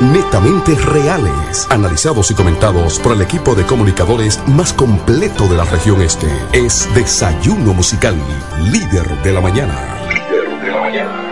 netamente reales, analizados y comentados por el equipo de comunicadores más completo de la región este. Es Desayuno Musical, líder de la mañana. Líder de la mañana.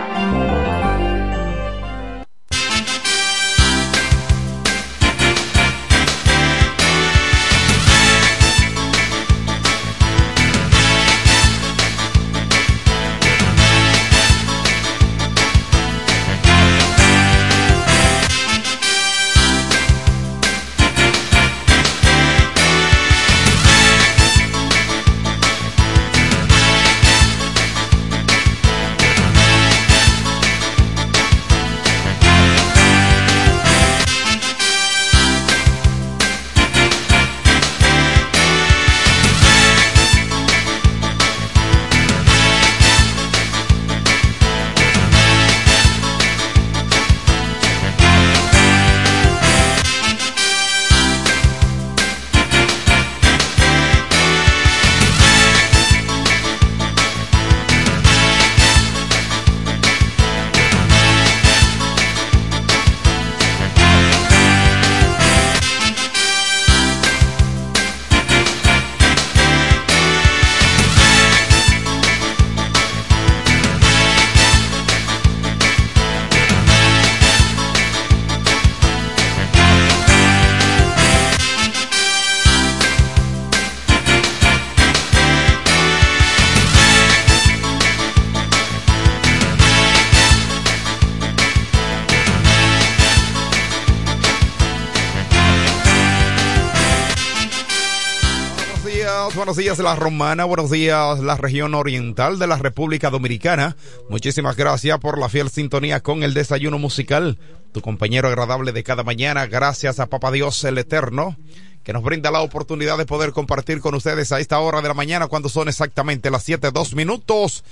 La Romana, buenos días la región oriental de la República Dominicana. Muchísimas gracias por la fiel sintonía con el desayuno musical, tu compañero agradable de cada mañana. Gracias a Papa Dios el Eterno, que nos brinda la oportunidad de poder compartir con ustedes a esta hora de la mañana cuando son exactamente las siete dos minutos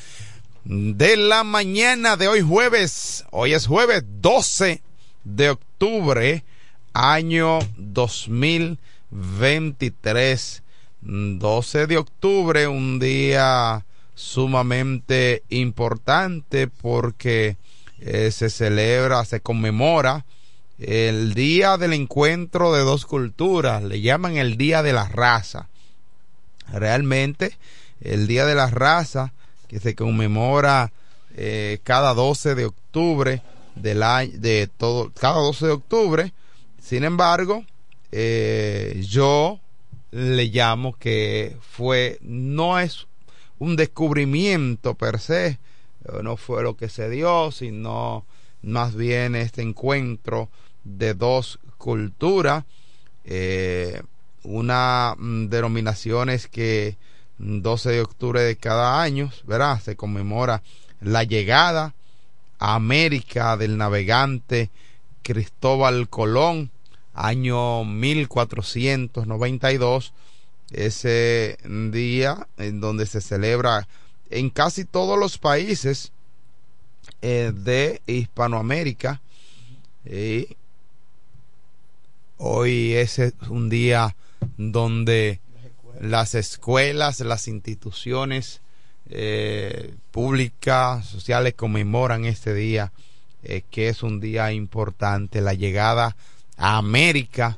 de la mañana de hoy jueves. Hoy es jueves 12 de octubre, año 2023 12 de octubre, un día sumamente importante porque eh, se celebra, se conmemora el día del encuentro de dos culturas, le llaman el día de la raza. Realmente, el día de la raza que se conmemora eh, cada 12 de octubre del año, de todo, cada 12 de octubre. Sin embargo, eh, yo le llamo que fue, no es un descubrimiento per se, no fue lo que se dio, sino más bien este encuentro de dos culturas, eh, una mm, denominación es que 12 de octubre de cada año, ¿verdad? Se conmemora la llegada a América del navegante Cristóbal Colón, año 1492, ese día en donde se celebra en casi todos los países eh, de Hispanoamérica. Y hoy es un día donde las escuelas, las instituciones eh, públicas, sociales conmemoran este día, eh, que es un día importante, la llegada a América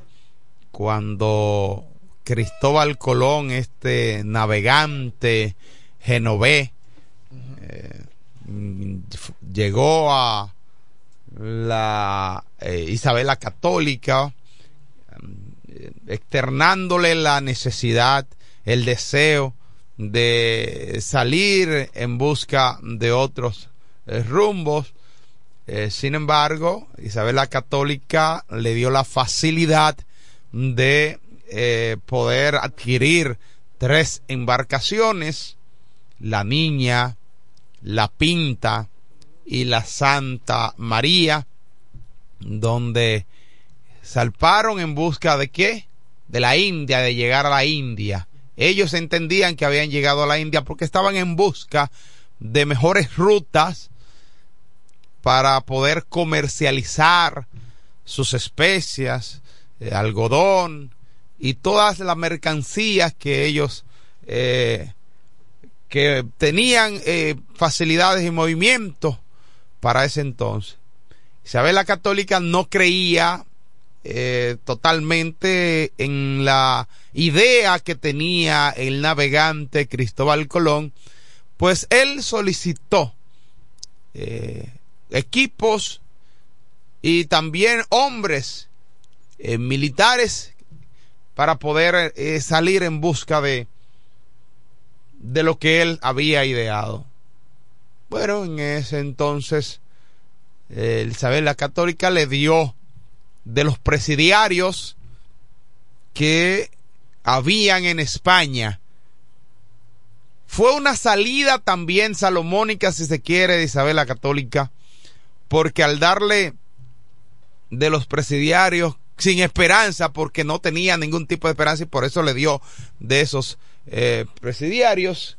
cuando Cristóbal Colón, este navegante genovés, eh, llegó a la eh, Isabela Católica, eh, externándole la necesidad, el deseo de salir en busca de otros rumbos eh, sin embargo, Isabel la Católica le dio la facilidad de eh, poder adquirir tres embarcaciones, la Niña, la Pinta y la Santa María, donde salparon en busca de qué? De la India, de llegar a la India. Ellos entendían que habían llegado a la India porque estaban en busca de mejores rutas, para poder comercializar sus especias, eh, algodón y todas las mercancías que ellos eh, que tenían eh, facilidades y movimientos para ese entonces. Isabel la Católica no creía totalmente en la idea que tenía el navegante Cristóbal Colón, pues él solicitó equipos y también hombres eh, militares para poder eh, salir en busca de de lo que él había ideado. Bueno, en ese entonces eh, Isabel la Católica le dio de los presidiarios que habían en España. Fue una salida también salomónica, si se quiere, de Isabel la Católica, porque al darle de los presidiarios sin esperanza, porque no tenía ningún tipo de esperanza y por eso le dio de esos eh, presidiarios,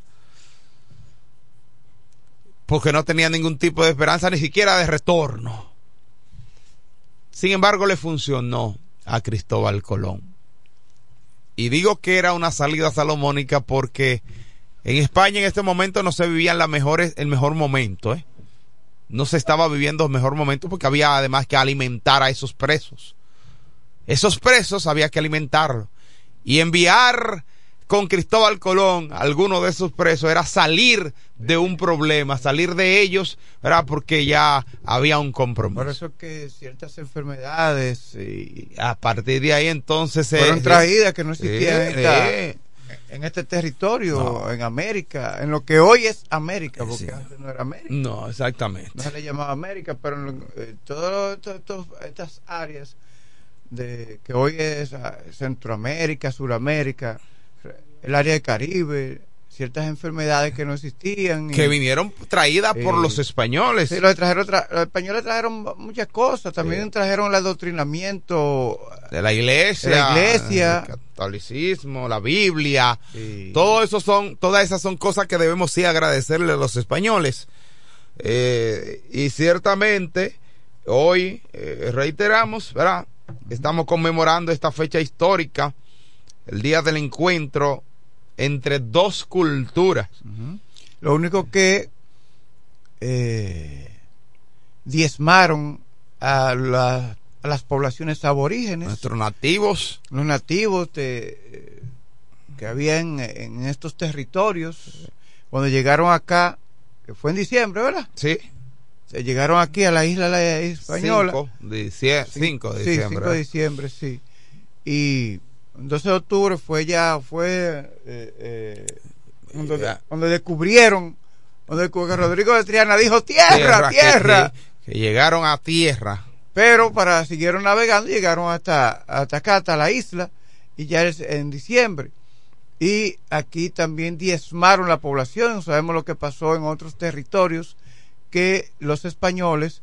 porque no tenía ningún tipo de esperanza, ni siquiera de retorno. Sin embargo, le funcionó a Cristóbal Colón. Y digo que era una salida salomónica porque en España en este momento no se vivía la mejores, el mejor momento. ¿eh? No se estaba viviendo el mejor momento porque había además que alimentar a esos presos. Esos presos había que alimentarlos. Y enviar con Cristóbal Colón, alguno de esos presos, era salir de un problema, salir de ellos, era porque ya había un compromiso. Por eso que ciertas enfermedades y a partir de ahí entonces fueron eh, traídas que no existían eh, en, este territorio, no. en América, en lo que hoy es América, porque sí. antes no era América. No, exactamente. No se le llamaba América, pero en eh, todas estas áreas de que hoy es Centroamérica, Suramérica, el área del Caribe, ciertas enfermedades que no existían. Que y, vinieron traídas eh, por los españoles. Sí, los, trajeron, tra los españoles trajeron muchas cosas, también sí. trajeron el adoctrinamiento de la iglesia, de la iglesia, el catolicismo, la Biblia, sí. todo eso son, todas esas son cosas que debemos sí agradecerle a los españoles. Eh, y ciertamente hoy eh, reiteramos, ¿verdad? Estamos conmemorando esta fecha histórica, el día del encuentro entre dos culturas. Uh -huh. Lo único que eh, diezmaron a, la, a, las poblaciones aborígenes. Nuestros nativos. Los nativos de, que había en, en, estos territorios. Cuando llegaron acá, que fue en diciembre, ¿verdad? Sí. Se llegaron aquí a la isla española. 5 de, 5 de sí, diciembre. 5 de diciembre, sí. Y 12 de octubre fue ya, fue eh, eh, donde, ya. donde, descubrieron, donde Rodrigo de Triana dijo tierra, tierra. tierra. Que, que, llegaron a tierra. Pero para siguieron navegando, llegaron hasta, hasta acá, hasta la isla, y ya es en diciembre. Y aquí también diezmaron la población, sabemos lo que pasó en otros territorios, que los españoles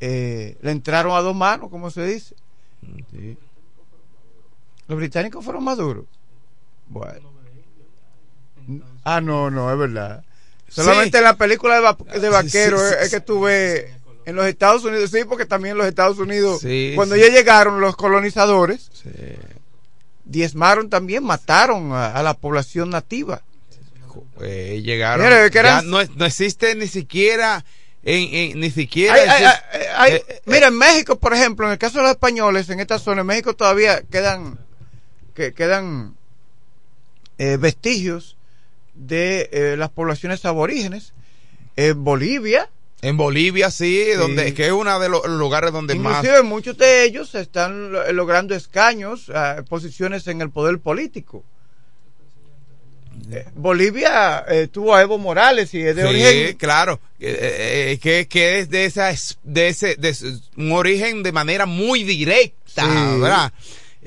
eh, le entraron a dos manos, como se dice. Sí. Los británicos fueron más duros. Bueno. Ah, no, no, es verdad. Solamente sí. en la película de, va de vaquero sí, sí, es, que tuve en los Estados Unidos, sí, porque también en los Estados Unidos, cuando ya llegaron los colonizadores, diezmaron también, mataron a, a la población nativa. Eh, llegaron. Mira, que eran... no, no, existe ni siquiera. En, en, ni siquiera. Hay, hay, hay, eh, mira, en México, por ejemplo, en el caso de los españoles, en esta zona, en México todavía quedan que quedan eh, vestigios de eh, las poblaciones aborígenes. En Bolivia. En Bolivia, sí, donde, que es uno de los lugares donde inclusive más. muchos de ellos están logrando escaños, uh, posiciones en el poder político. Eh, Bolivia eh, tuvo a Evo Morales y es de sí, origen claro eh, que, que es de esa de ese de un origen de manera muy directa sí. verdad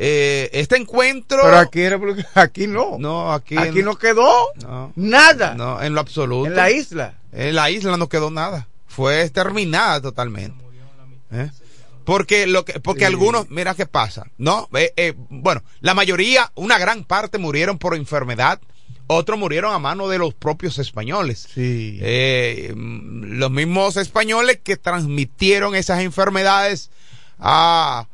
eh, este encuentro. Pero aquí, aquí no. No, aquí. Aquí en, no quedó no, nada. No, en lo absoluto. En la isla. En la isla no quedó nada. Fue exterminada totalmente. ¿Eh? Porque lo que, porque sí. algunos, mira qué pasa, ¿no? Eh, eh, bueno, la mayoría, una gran parte murieron por enfermedad, otros murieron a mano de los propios españoles. Sí. Eh, los mismos españoles que transmitieron esas enfermedades a,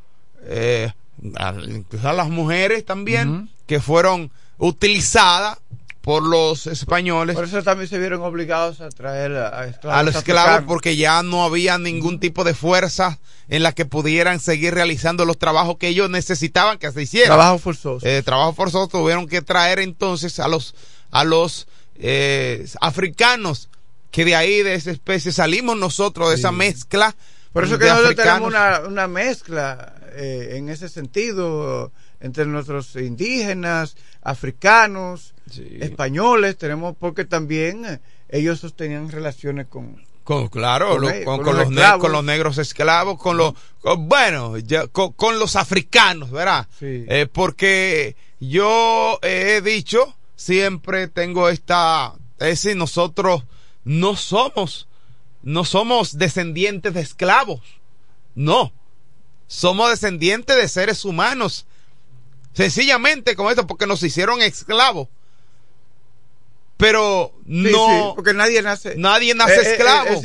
incluso a las mujeres también, uh -huh. que fueron utilizadas por los españoles. Por eso también se vieron obligados a traer a, esclavos. A los esclavos porque ya no había ningún tipo de fuerza en la que pudieran seguir realizando los trabajos que ellos necesitaban que se hicieran. Trabajo forzoso. Eh, trabajo forzoso tuvieron que traer entonces a los a los eh, africanos que de ahí de esa especie salimos nosotros de esa mezcla. Por eso que nosotros tenemos una, una mezcla eh, en ese sentido entre nuestros indígenas, africanos, españoles, tenemos porque también eh, ellos sostenían relaciones con con claro, con, con, los, negros esclavos, con los bueno, con, los africanos, ¿verdad? Eh, porque yo he dicho siempre tengo esta es decir, nosotros no somos no somos descendientes de esclavos. No. Somos descendientes de seres humanos Sencillamente como esto, porque nos hicieron esclavos. Pero no. porque nadie nace. Nadie nace esclavo.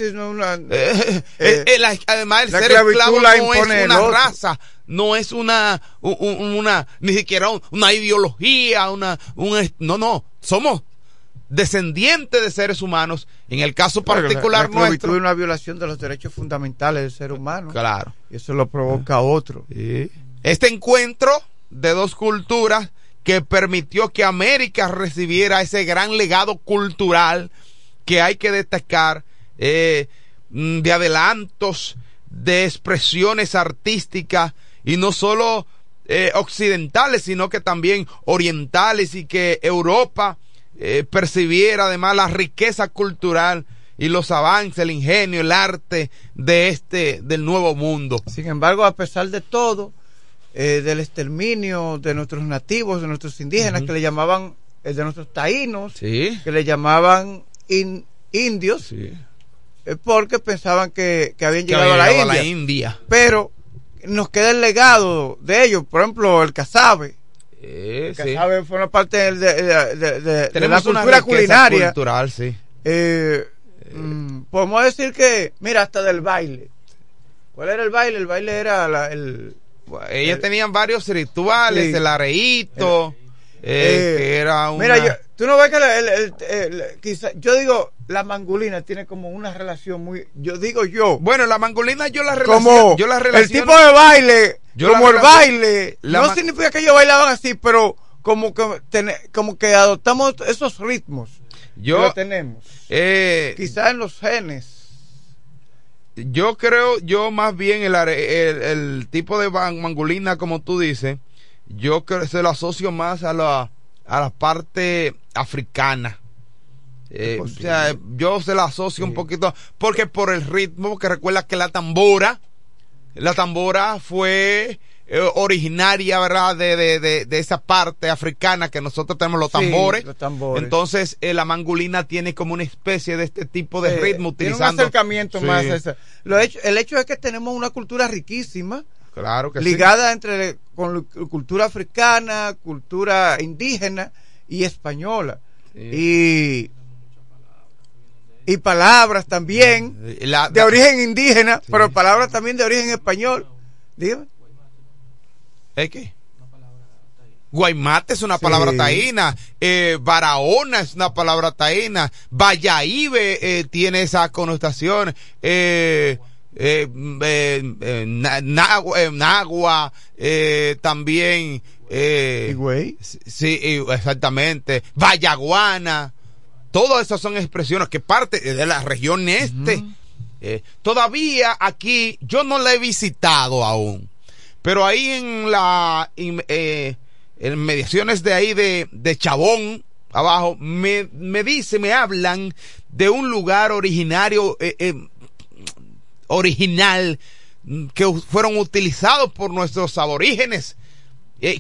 además, el ser esclavo no es una raza, no es una, una, ni siquiera una ideología, una, un, no, no. Somos descendientes de seres humanos. En el caso particular la, nuestro. una violación de los derechos fundamentales del ser humano. Claro. Y eso lo provoca otro. Este encuentro de dos culturas que permitió que América recibiera ese gran legado cultural que hay que destacar eh, mm, de adelantos, de expresiones artísticas y no solo eh, occidentales, sino que también orientales y que Europa eh, percibiera además la riqueza cultural y los avances, el ingenio, el arte de este, del nuevo mundo. Sin embargo, a pesar de todo, eh, del exterminio de nuestros nativos, de nuestros indígenas, que le llamaban, eh, de nuestros taínos, que le llamaban indios, eh, porque pensaban que, habían llegado, a, la, India. Pero nos queda el legado de ellos, por ejemplo, el cazabe. El cazabe fue una parte de, la cultura culinaria. Cultural, sí. Mm, podemos decir que, mira, hasta del baile. ¿Cuál era el baile? El baile era el, ellas tenían varios rituales, el areíto, eh, eh, que era una... Mira, tú no ves que el, quizá, yo digo, la mangulina tiene como una relación muy, yo digo yo. Bueno, la mangulina yo la relaciono, yo la el tipo de baile, como el baile, no significa que ellos bailaban así, pero como que, como que adoptamos esos ritmos. Yo tenemos. Eh, quizá en los genes yo creo, yo más bien el, el, tipo de mangulina, como tú dices, yo creo, se lo asocio más a la, a la parte africana. Eh, o sea, yo se la asocio un poquito, porque por el ritmo, que recuerda que la tambora, la tambora fue eh, originaria, ¿verdad? De, de, de, esa parte africana que nosotros tenemos los tambores. Entonces, eh, la mangulina tiene como una especie de este tipo de ritmo utilizando. un acercamiento más Lo hecho, el hecho es que tenemos una cultura riquísima. Claro que ligada entre con cultura africana, cultura indígena y española. Y y palabras también de origen indígena, pero palabras también de origen español. Dígame. ¿Es qué? Guaymate es una palabra taína, eh, Barahona es una palabra taína, Vallaíbe eh, tiene esa connotación, eh, eh, eh Nagua, también. Eh, Sí, exactamente. Vallaguana, todas esas son expresiones que parte de la región este. todavía aquí yo no la he visitado aún pero ahí en la eh, en mediaciones de ahí de, de Chabón, abajo, me, me dice, me hablan de un lugar originario, eh, eh, original, que fueron utilizados por nuestros aborígenes.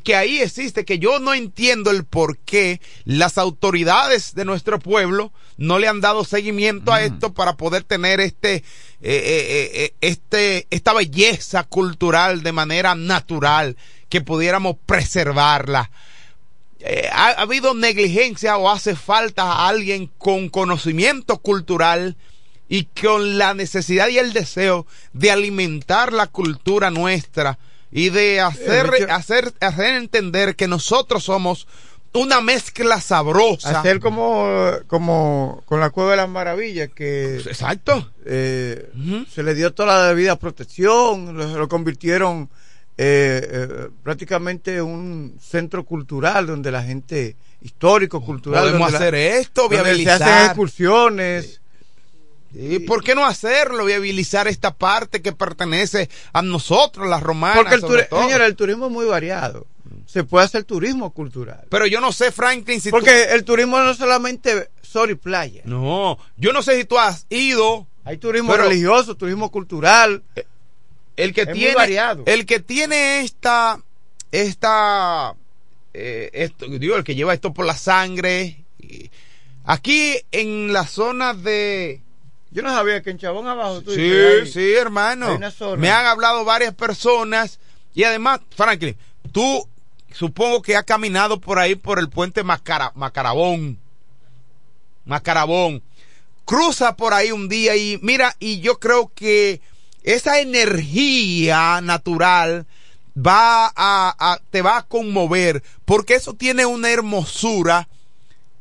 Que ahí existe, que yo no entiendo el por qué las autoridades de nuestro pueblo no le han dado seguimiento a mm. esto para poder tener este eh, eh, eh, este, esta belleza cultural de manera natural, que pudiéramos preservarla. ¿ha, habido negligencia o hace falta a alguien con conocimiento cultural y con la necesidad y el deseo de alimentar la cultura nuestra y de hacer, hacer, hacer entender que nosotros somos una mezcla sabrosa. Hacer como, como con la Cueva de las Maravillas, que Exacto. eh, se le dio toda la debida protección, lo, lo convirtieron eh, eh, prácticamente en un centro cultural donde la gente histórico, cultural, Podemos donde la- hacer esto, donde se viabilizar. hacen excursiones. ¿Y por qué no hacerlo? Viabilizar esta parte que pertenece a nosotros, las romanas. Porque el, sobre turi- todo. señora, el turismo es muy variado. Se puede hacer turismo cultural. Pero yo no sé, Franklin, si tú- Porque el turismo no es solamente sol y playa. No, yo no sé si tú has ido. Hay turismo Pero- religioso, turismo cultural. El que Es muy tiene. variado. El que tiene esta. Esta. eh, esto, digo, el que lleva esto por la sangre. Aquí en la zona de. Yo no sabía que en Chabón abajo tú Sí, dices, hay- sí, hermano. Me han hablado varias personas. Y además, Franklin, tú supongo que has caminado por ahí por el puente Macara- Macarabón. Macarabón. Cruza por ahí un día y mira, y yo creo que esa energía natural va a, a- te va a conmover porque eso tiene una hermosura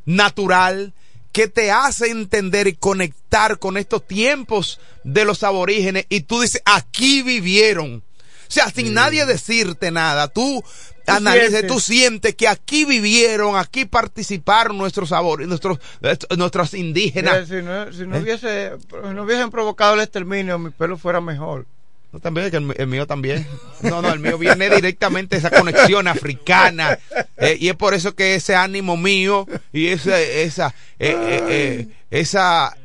natural que te hace entender y conectar con estos tiempos de los aborígenes y tú dices, aquí vivieron. O sea, sin nadie decirte nada, tú, analices, sientes. tú sientes que aquí vivieron, aquí participaron nuestros aborígenes, nuestros, est- nuestros Mira, indígenas. si no, si no ¿Eh? hubiese, no hubiesen provocado el exterminio, mi pelo fuera mejor. No, también, que el, el mío también. No, no, el mío viene directamente de esa conexión africana. eh, y es por eso que ese ánimo mío y esa, esa, eh, eh, eh, esa,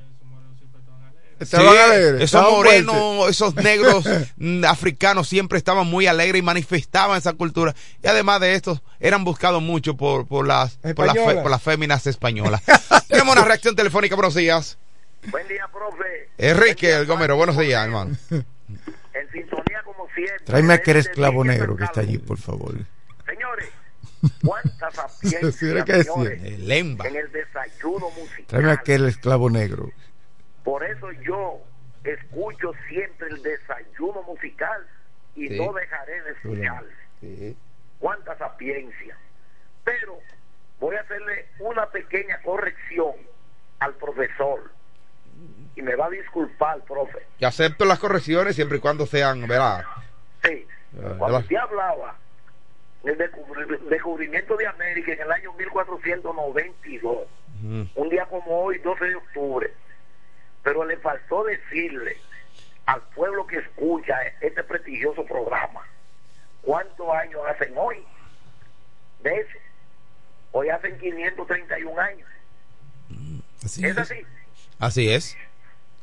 Sí, alegres, esos morenos, esos negros mm, africanos siempre estaban muy alegres y manifestaban esa cultura. Y además de esto, eran buscados mucho por, por las, por las, fe- por las féminas españolas. Tenemos una reacción telefónica, buenos días. Buen día, profe. Enrique El Gomero, buenos días, hermano. Siempre. Tráeme aquel esclavo Villa negro que está allí, por favor. Señores, cuánta sapiencia, que señores, El Lemba. en el desayuno musical. Tráeme aquel esclavo negro. Por eso yo escucho siempre el desayuno musical y Sí. no dejaré de escuchar. Cuánta sapiencia. Pero voy a hacerle una pequeña corrección al profesor. Y me va a disculpar, profe. Y acepto las correcciones siempre y cuando sean, ¿verdad? Ah, Cuando usted hablaba del descubri- descubrimiento de América en el año 1492, Ujú. un día como hoy, 12 de octubre, pero le faltó decirle al pueblo que escucha este prestigioso programa cuántos años hacen hoy de eso. Hoy hacen 531 años. Así ¿Es así? Así es.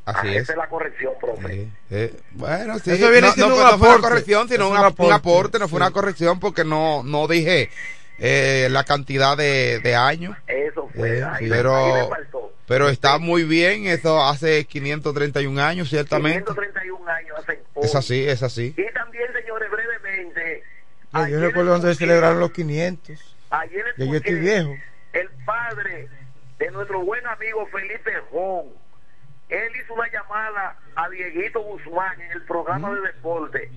Así Ah, es. Esa es la corrección, profe. Eh, eh, bueno, sí, Eso viene no, siendo no un fue, no fue una corrección, sino un, un ap- un aporte, no fue sí. una corrección porque no, no dije eh, la cantidad de, de años. Eso fue. Eh, ahí, pero- ahí. Pero está muy bien, eso hace 531 años, ciertamente. 531 años hacen hoy. Es así, es así. Y también, señores, brevemente. Yo, recuerdo donde escuché- celebraron los 500. Ayer yo estoy viejo. El padre de nuestro buen amigo Felipe Jón. Él hizo una llamada a Dieguito Guzmán en el programa de deporte.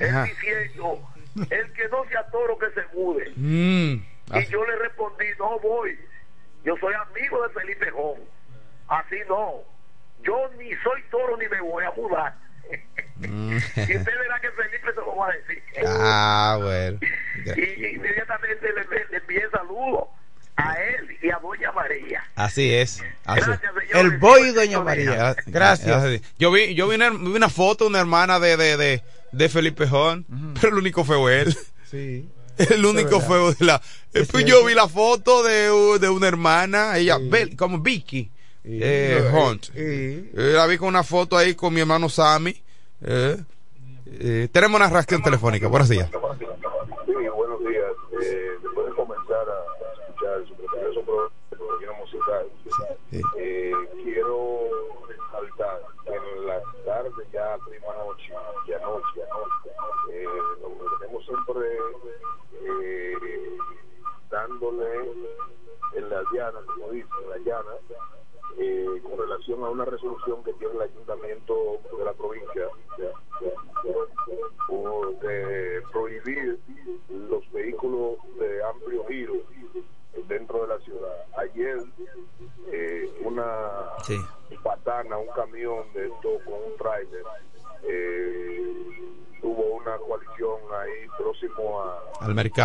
Él diciendo: el que no sea toro que se mude. Mm, Y yo le respondí: no voy. Yo soy amigo de Felipe Jón. Así no. Yo ni soy toro ni me voy a mudar. mm. y usted verá que Felipe se lo va a decir. ah, bueno. Y inmediatamente le, le envié saludos a él y a Doña María. Así es. Así. Gracias, señores. El boy y Doña María. Gracias. Así. Yo vi, yo vi una, vi una foto de una hermana de, de, de, de Felipe Jón, pero el único fue él. Sí. El único fue de la. Es pues cierto. yo vi la foto de, de una hermana, ella, Sí. Como Vicky Sí. eh, Hunt. Sí. Eh, la vi con una foto ahí con mi hermano Sammy. Eh, eh, tenemos una reacción telefónica. Buenos días. Sí, eh, dándole en la llana, como dicen, en la llana, eh, con relación a una resolución que tiene el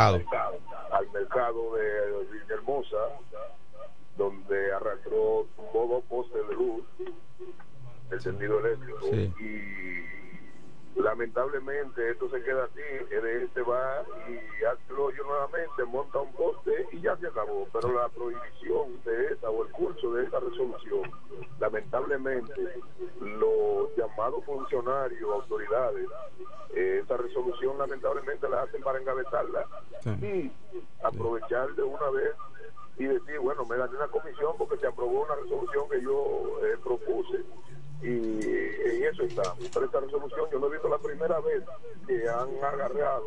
mercado. Al mercado de Villahermosa, donde arrastró, dos postes de luz, el tendido eléctrico, Sí. y lamentablemente esto se queda así, el este va y hace el hoyo nuevamente, monta un poste y ya se acabó. Pero la prohibición de esa o el curso de esa resolución, lamentablemente los llamados funcionarios, autoridades, eh, esa resolución lamentablemente la hacen para engavetarla Sí. y aprovechar de una vez y decir, bueno, me dan una comisión porque se aprobó una resolución que yo eh, propuse y en eso estamos. Pero esta resolución yo lo he visto la primera vez que han agarrado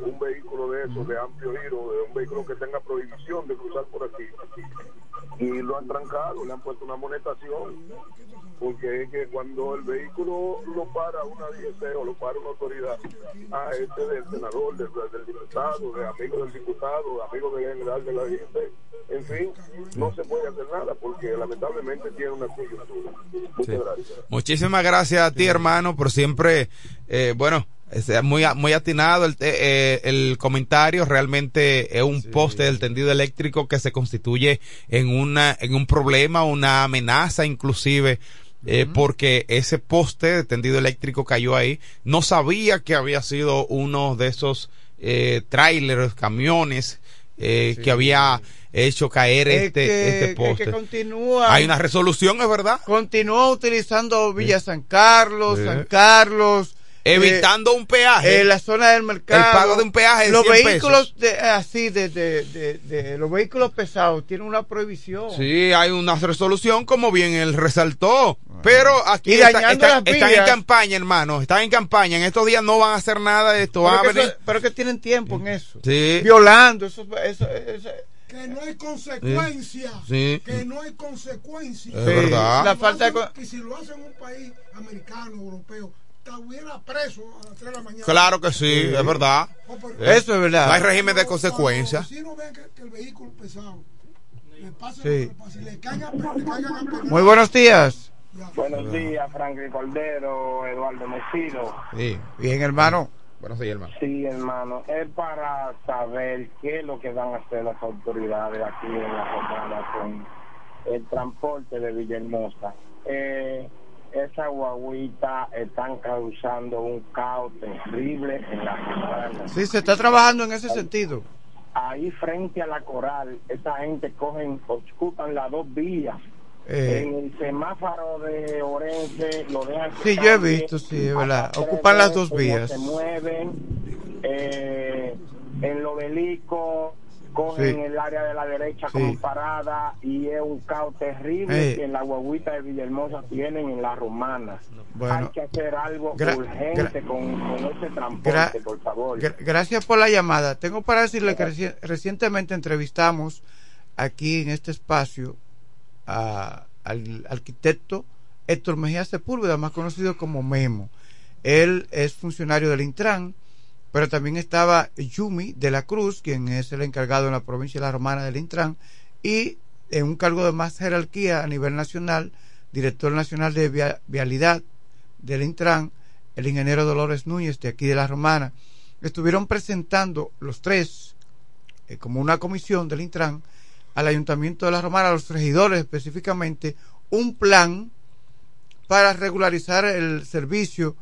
un vehículo de esos de amplio giro, de un vehículo que tenga prohibición de cruzar por aquí y lo han trancado, le han puesto una monetación porque es que cuando el vehículo lo para una DGC o lo para una autoridad, a este del senador, del, del diputado, de amigo del diputado, de amigo del general de la DGC, en fin, no se puede hacer nada porque lamentablemente tiene una coyuntura. Muchas Sí. gracias. Muchísimas gracias a ti, hermano, por siempre, eh, bueno, es muy, muy atinado el, eh, el comentario. Realmente es un poste del tendido eléctrico que se constituye en una, en un problema, una amenaza, inclusive, eh, porque ese poste de tendido eléctrico cayó ahí. No sabía que había sido uno de esos eh, trailers, camiones, eh, que había hecho caer Es este, que- este es poste. que continúa, Hay una resolución, es verdad. continúa utilizando Villa San Carlos, Sí. San Carlos. Evitando un peaje. en la zona del mercado. El pago de un peaje de Los 100 vehículos de, así, de, de, los vehículos pesados tienen una prohibición. Sí, hay una resolución, como bien él resaltó. Pero aquí está- está- están en campaña, hermano. Están en campaña. En estos días no van a hacer nada de esto. Pero, que venir. eso- pero que tienen tiempo en eso. Sí. Violando, eso, eso, eso- que no hay consecuencia, Sí. que no hay consecuencia. Es verdad. La falta de que si lo hacen en un país americano, europeo, estuviera preso a las 3 de la mañana. Claro que sí, es verdad. Oh, pero- Eso es verdad. No hay régimen de Cuando- consecuencia. cuando los vecinos ven que, que el vehículo pesado le pasa Sí. lo que le le caigan, a pe- le caigan a pegar. Muy buenos días. Ya. Buenos días, Franklin Cordero, Eduardo Mesido. Sí. Bien, hermano. Bueno, sí, hermano. Sí, hermano, es para saber qué es lo que van a hacer las autoridades aquí en la romana con el transporte de Villahermosa. Eh, esa guaguita están causando un caos terrible en la romana. Sí, se está trabajando en ese sentido. Ahí frente a la coral, esa gente cogen, ocupan las dos vías. Eh, en el semáforo de Orense lo dejan Sí, yo he visto, sí, es verdad. Ocupan las dos vías. se mueven eh, en el obelisco cogen Sí. el área de la derecha Sí. como parada y es un caos terrible Eh. que la guaguita de Villahermosa tienen en la romana Bueno. hay que hacer algo urgente con, con ese transporte por favor Gra- Gracias por la llamada. Tengo para decirle que reci- recientemente entrevistamos aquí en este espacio a- al arquitecto Héctor Mejía Sepúlveda, más conocido como Memo. Él es funcionario del Intran, pero también estaba Yumi de la Cruz, quien es el encargado en la provincia de la Romana del Intran, y en un cargo de más jerarquía a nivel nacional, director nacional de via- vialidad del Intran, el ingeniero Dolores Núñez de aquí de la Romana, estuvieron presentando los tres, eh, como una comisión del Intran, al Ayuntamiento de la Romana, a los regidores específicamente, un plan para regularizar el servicio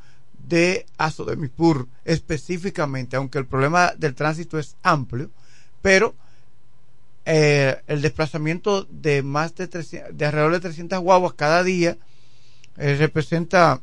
de Aso de Mipur específicamente, aunque el problema del tránsito es amplio, pero eh, el desplazamiento de más de, 300 de alrededor de 300 guaguas cada día eh, representa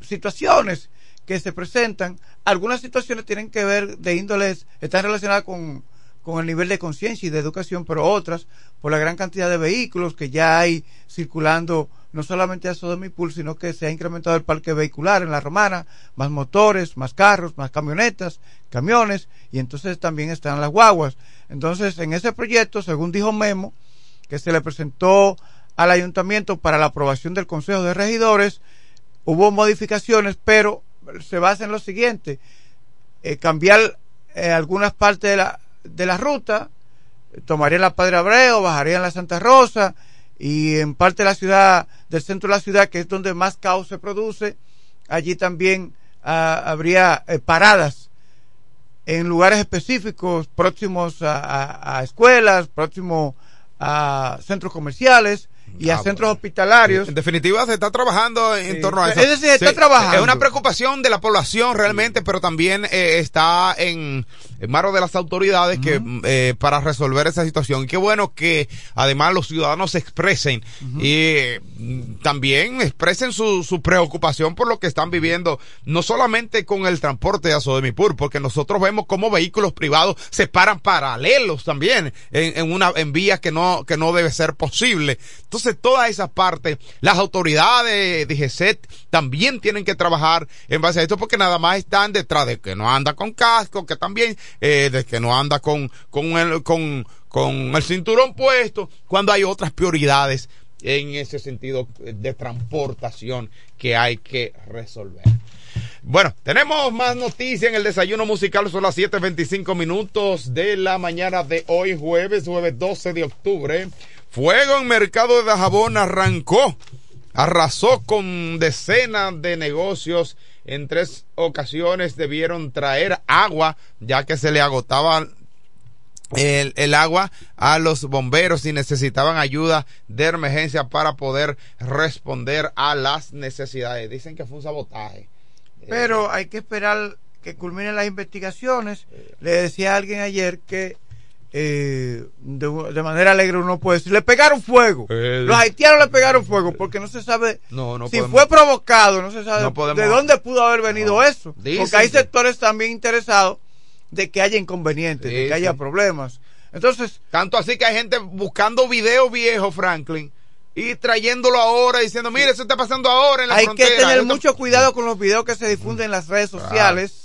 situaciones que se presentan. Algunas situaciones tienen que ver de índoles, están relacionadas con, con el nivel de conciencia y de educación, pero otras por la gran cantidad de vehículos que ya hay circulando no solamente a Sodomipul, sino que se ha incrementado el parque vehicular en la romana, más motores, más carros, más camionetas, camiones, y entonces también están las guaguas. Entonces, en ese proyecto, según dijo Memo, que se le presentó al ayuntamiento para la aprobación del Consejo de Regidores, hubo modificaciones, pero se basa en lo siguiente, eh, cambiar eh, algunas partes de la, de la ruta, tomaría la Padre Abreu, bajaría en la Santa Rosa, y en parte de la ciudad, del centro de la ciudad, que es donde más caos se produce, allí también ah, habría eh, paradas en lugares específicos próximos a- a escuelas, próximos a centros comerciales y a Ah, centros bueno. hospitalares. En definitiva, se está trabajando en Sí. torno a eso. Es decir, está trabajando. Es una preocupación de la población realmente, pero también eh, está en, en manos de las autoridades que eh, para resolver esa situación. Y qué bueno que además los ciudadanos se expresen y eh, también expresen su, su preocupación por lo que están viviendo, no solamente con el transporte de Asodemipur, porque nosotros vemos cómo vehículos privados se paran paralelos también en, en una en vías que no que no debe ser posible. Entonces, todas esas partes, las autoridades de GESET también tienen que trabajar en base a esto porque nada más están detrás de que no anda con casco, que también eh, de que no anda con con el con con el cinturón puesto, cuando hay otras prioridades en ese sentido de transportación que hay que resolver. Bueno, tenemos más noticias en el desayuno musical. Son las 7:25 minutos de la mañana de hoy, jueves, jueves 12 de octubre. Fuego en mercado de Dajabón arrancó. Arrasó con decenas de negocios. En tres ocasiones debieron traer agua, ya que se le agotaba el, el agua a los bomberos y necesitaban ayuda de emergencia para poder responder a las necesidades. Dicen que fue un sabotaje. Pero hay que esperar que culminen las investigaciones. Le decía a alguien ayer que eh, de, de manera alegre uno puede decir, le pegaron fuego. Eh. Los haitianos le pegaron fuego porque no se sabe No, no si podemos- fue provocado, no se sabe No podemos- de dónde pudo haber venido eso. Dicen porque hay que- sectores también interesados de que haya inconvenientes, de que haya problemas. Entonces, Tanto así que hay gente buscando videos viejos, Franklin, y trayéndolo ahora diciendo, mire, eso está pasando ahora en la hay frontera. que tener mucho cuidado con los videos que se difunden en las redes sociales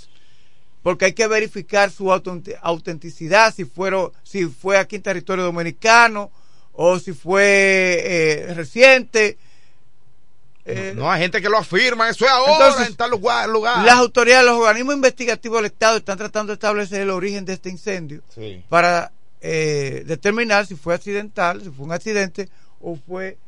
porque hay que verificar su autent- autenticidad si fueron si fue aquí en territorio dominicano o si fue eh, reciente Eh, No hay gente que lo afirma, eso es ahora Entonces, en tal lugar. lugar. las autoridades los organismos investigativos del estado están tratando de establecer el origen de este incendio Sí. para eh, determinar si fue accidental si fue un accidente o fue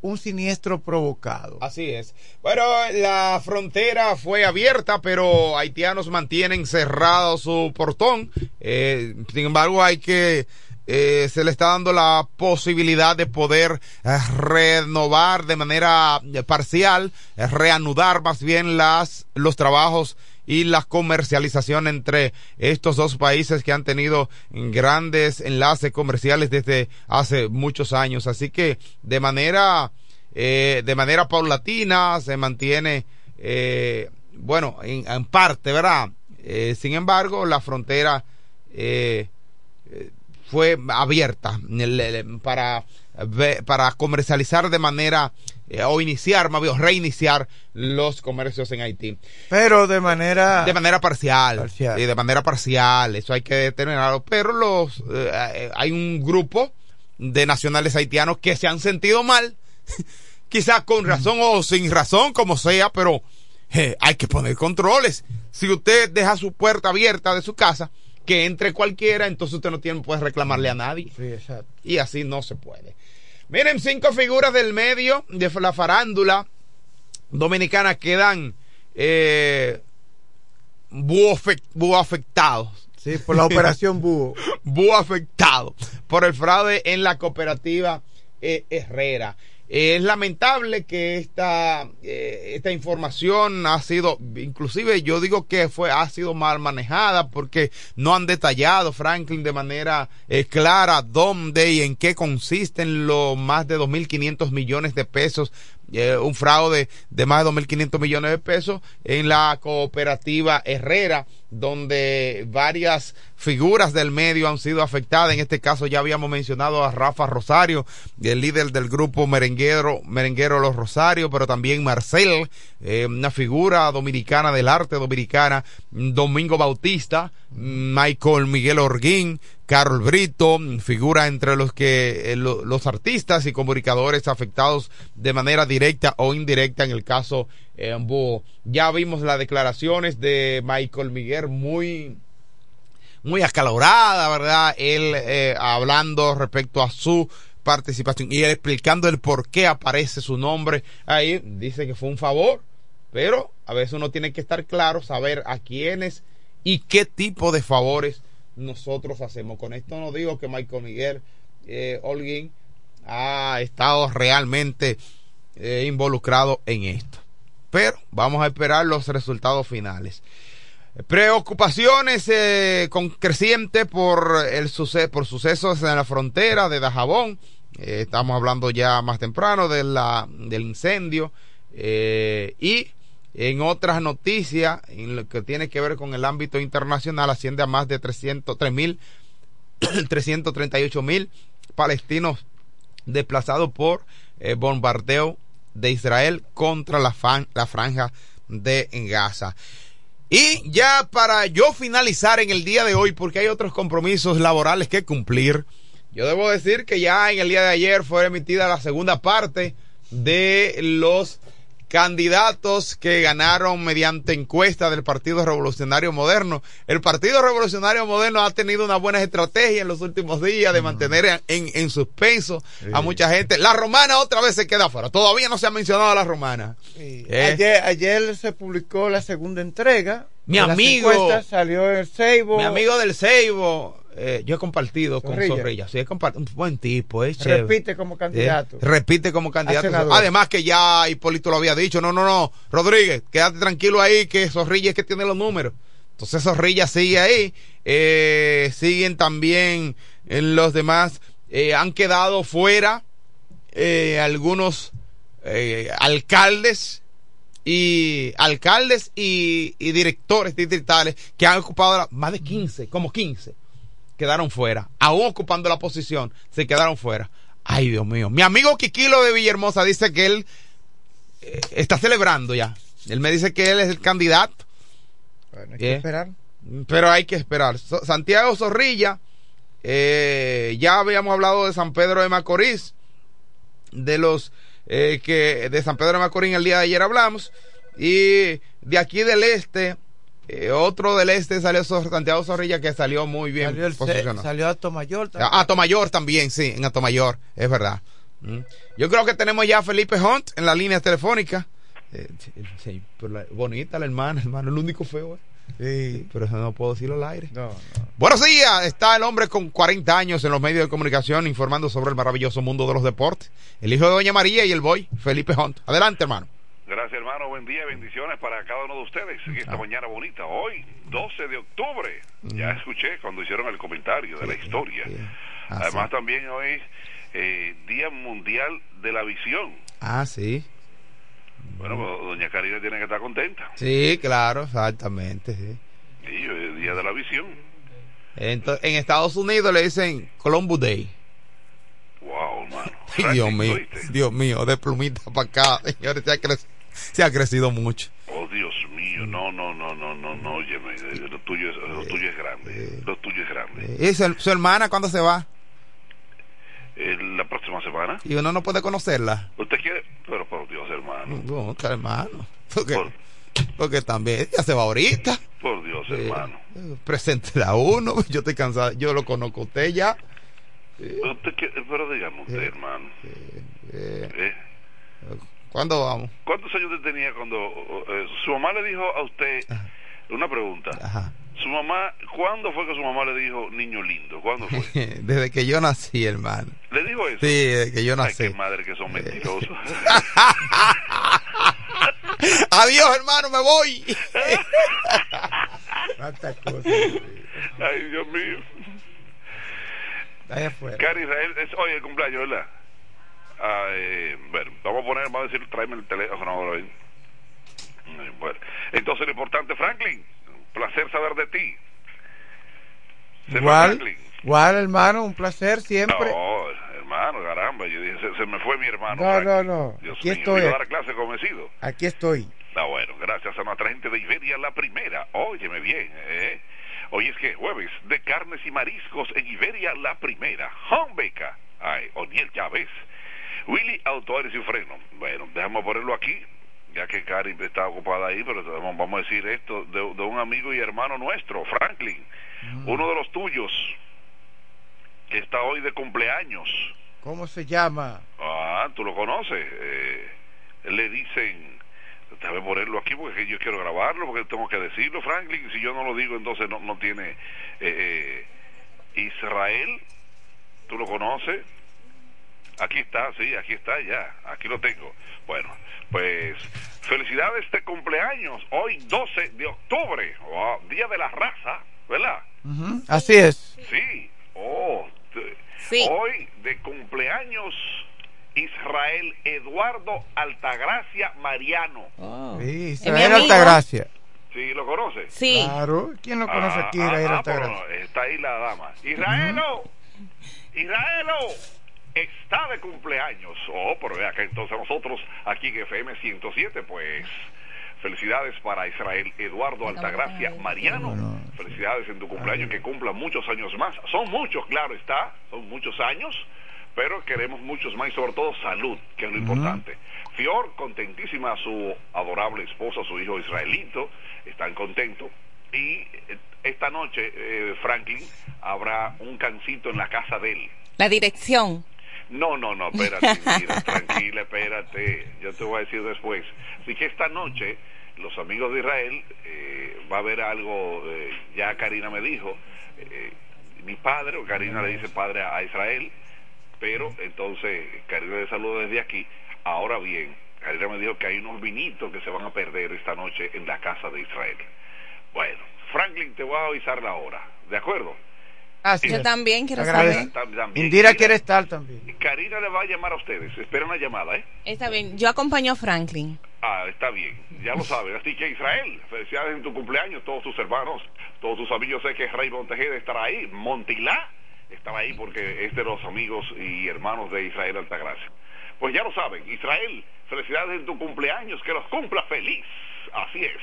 un siniestro provocado Así es. Bueno, la frontera fue abierta, pero haitianos mantienen cerrado su portón. Eh, sin embargo, hay que eh, se le está dando la posibilidad de poder eh, renovar de manera parcial, reanudar más bien las los trabajos y la comercialización entre estos dos países que han tenido grandes enlaces comerciales desde hace muchos años. Así que de manera eh, de manera paulatina se mantiene, eh, bueno, en, en parte, ¿verdad? Eh, sin embargo, la frontera eh, fue abierta para, para comercializar de manera eh, o iniciar, más bien, reiniciar los comercios en Haití. pero de manera De manera parcial. Parcial. eh, de manera parcial. Eso hay que determinarlo. Pero los, eh, eh, hay un grupo de nacionales haitianos que se han sentido mal. Quizás con razón o sin razón, como sea, pero hay que poner controles. Si usted deja su puerta abierta de su casa, que entre cualquiera, entonces usted no tiene, puede reclamarle a nadie. Sí, exacto. Y así no se puede. Miren, cinco figuras del medio de la farándula dominicana quedan eh, buofe- buafectados. Sí, por la operación Búho. Búho afectado por el fraude en la cooperativa eh, Herrera. Es lamentable que esta, eh, esta información ha sido, inclusive yo digo que fue, ha sido mal manejada porque no han detallado, Franklin, de manera eh, clara dónde y en qué consisten los más de 2.500 millones de pesos un fraude de más de 2.500 millones de pesos en la cooperativa Herrera, donde varias figuras del medio han sido afectadas. En este caso ya habíamos mencionado a Rafa Rosario, el líder del grupo merenguero, merenguero Los Rosarios, pero también Marcel, eh, una figura dominicana del arte dominicana, Domingo Bautista, Michael Miguel Orguín, Carol Brito, figura entre los que eh, lo- los artistas y comunicadores afectados de manera directa o indirecta en el caso eh, Búho. Ya vimos las declaraciones de Michael Miguel muy muy acalorada, ¿verdad? Él eh, hablando respecto a su participación y explicando el por qué aparece su nombre ahí. Dice que fue un favor pero a veces uno tiene que estar claro, saber a quiénes y qué tipo de favores nosotros hacemos. Con esto no digo que Michael Miguel eh, Holguín ha estado realmente eh, involucrado en esto. Pero vamos a esperar los resultados finales. Preocupaciones eh, con creciente por el por sucesos en la frontera de Dajabón. Eh, estamos hablando ya más temprano del incendio. Eh, y en otras noticias, en lo que tiene que ver con el ámbito internacional, asciende a más de 303 mil, 338 mil palestinos desplazados por eh, bombardeo de Israel contra la, la franja de Gaza. Y ya para yo finalizar en el día de hoy, porque hay otros compromisos laborales que cumplir, yo debo decir que ya en el día de ayer fue emitida la segunda parte de los candidatos que ganaron mediante encuesta del Partido Revolucionario Moderno. El Partido Revolucionario Moderno ha tenido una buena estrategia en los últimos días de mantener en, en suspenso a mucha gente. La romana otra vez se queda afuera. Todavía no se ha mencionado a la romana. Eh. Ayer, ayer se publicó la segunda entrega. Mi amigo. Salió el Seibo. Mi amigo del Seibo eh, yo he compartido con Zorrilla. Sí, un buen tipo, es Repite como eh, candidato. repite como candidato. Además que ya Hipólito lo había dicho. No, no, no. Rodríguez, quédate tranquilo ahí que Zorrilla es que tiene los números. Entonces Zorrilla sigue ahí. Eh, siguen también en los demás. han quedado fuera algunos alcaldes y alcaldes y, y, directores distritales que han ocupado más de 15, como 15 quedaron fuera. Aún ocupando la posición, se quedaron fuera. Ay, Dios mío. Mi amigo Kikilo de Villahermosa dice que él eh, está celebrando ya. Él me dice que él es el candidato. Bueno, hay que esperar. Pero hay que esperar. Santiago Zorrilla, eh, ya habíamos hablado de San Pedro de Macorís, de los eh, que de San Pedro de Macorís el día de ayer hablamos, y de aquí del este, eh, otro del este salió Santiago Zorrilla que salió muy bien salió posicionado. Salió a Tomayor también. A Tomayor también, sí, en Atomayor, es verdad. Mm. Yo creo que tenemos ya a Felipe Hunt en la línea telefónica. Eh, bonita la hermana, hermano, el único feo. Eh. Sí. pero eso no puedo decirlo al aire. No, no. Buenos días, está el hombre con 40 años en los medios de comunicación informando sobre el maravilloso mundo de los deportes. El hijo de Doña María y el boy, Felipe Hunt. Adelante, hermano. Gracias, hermano. Buen día, bendiciones para cada uno de ustedes esta ah. mañana bonita. Hoy, 12 de octubre, ya escuché cuando hicieron el comentario de la historia. Además, también hoy, eh, Día Mundial de la Visión. Ah, sí. Bueno, pues, doña Karina tiene que estar contenta. Sí, claro, exactamente. Sí, sí Día de la Visión. Entonces, en Estados Unidos le dicen Columbus Day. Wow, hermano. Dios mío, Dios mío, de plumita para acá, señores, crecido se ha crecido mucho. Oh, Dios mío, no, no, no, no, no, no, óyeme, lo tuyo es, lo tuyo es grande, lo tuyo es grande. ¿Y su, hermana cuándo se va? la próxima semana. ¿Y uno no puede conocerla? ¿Usted quiere? Pero por Dios, hermano. No, hermano. Porque, porque también ya se va ahorita. Por Dios, hermano. Presente a uno, yo estoy cansado, yo lo conozco usted ya. ¿Usted Pero digamos usted, hermano. ¿Eh? ¿Cuándo vamos? ¿Cuántos años usted tenía cuando eh, su mamá le dijo a usted una pregunta? Ajá. Su mamá, ¿cuándo fue que su mamá le dijo niño lindo? ¿Cuándo fue? desde que yo nací, hermano. ¿Le dijo eso? Sí, desde que yo nací. Ay, qué madre que son mentirosos. Adiós, hermano, me voy. Ay, Dios mío. Cari Israel, es hoy el cumpleaños, ¿verdad? Eh, bueno, vamos a poner, vamos a decir, tráeme el teléfono ahora. Eh, bueno, entonces lo importante, Franklin, placer saber de ti. Igual, igual, hermano, un placer siempre. No, hermano, caramba, yo dije, se, me fue mi hermano. No, no, no. Dios Aquí estoy. dar clase convencido. Aquí estoy. Está bueno, gracias a nuestra gente de Iberia, la primera. Óyeme bien, ¿eh? Hoy es que jueves de carnes y mariscos en Iberia, la primera. Beca Ay, Oniel Chávez. Willy Autores y Freno. Bueno, déjame ponerlo aquí, ya que Karin está ocupada ahí, pero vamos a decir esto de, un amigo y hermano nuestro, Franklin, mm. uno de los tuyos, que está hoy de cumpleaños. ¿Cómo se llama? Ah, tú lo conoces. Eh, le dicen Déjame ponerlo aquí porque yo quiero grabarlo, porque tengo que decirlo, Franklin. Si yo no lo digo, entonces no, no tiene. Eh, Israel, ¿tú lo conoces? Aquí está, sí, aquí está ya, aquí lo tengo. Bueno, pues felicidades de cumpleaños, hoy 12 de octubre, Día de la Raza, ¿verdad? Así es. Sí, oh, hoy de cumpleaños Israel Eduardo Altagracia Mariano. Oh. Sí, Israel Altagracia. ¿Sí lo conoce? Sí. Claro, ¿quién lo conoce aquí? Ah, Israel ah, Altagracia. está ahí la dama. Israelo, Israelo está de cumpleaños. Oh, pero vea que entonces nosotros aquí en FM 107, pues felicidades para Israel Eduardo Altagracia Mariano. Felicidades en tu cumpleaños, que cumpla muchos años más. Son muchos, claro está, son muchos años, pero queremos muchos más y sobre todo salud, que es lo importante. Fior, contentísima a su adorable esposa, su hijo israelito, están contentos. Y eh, esta noche, eh, Franklin, habrá un cancito en la casa de él. La dirección. No, no, no, espérate, mira, tranquila, espérate, yo te voy a decir después. Así que esta noche los amigos de Israel eh, va a haber algo, eh, ya Karina me dijo, eh, mi padre, o Karina le dice padre a, Israel, pero entonces Karina le saluda desde aquí. Ahora bien, Karina me dijo que hay unos vinitos que se van a perder esta noche en la casa de Israel. Bueno, Franklin, te voy a avisar la hora, ¿de acuerdo? Yo también quiero saber. Indira quiere estar también. Karina le va a llamar a ustedes. Espera una llamada, ¿eh? Está bien. Yo acompaño a Franklin. Ah, está bien. Ya lo saben. Así que Israel, felicidades en tu cumpleaños. Todos tus hermanos, todos tus amigos. Sé que Rey Montejeda estará ahí. Montilá estará ahí porque es de los amigos y hermanos de Israel Altagracia. Pues ya lo saben. Israel, felicidades en tu cumpleaños. Que los cumpla feliz. Así es.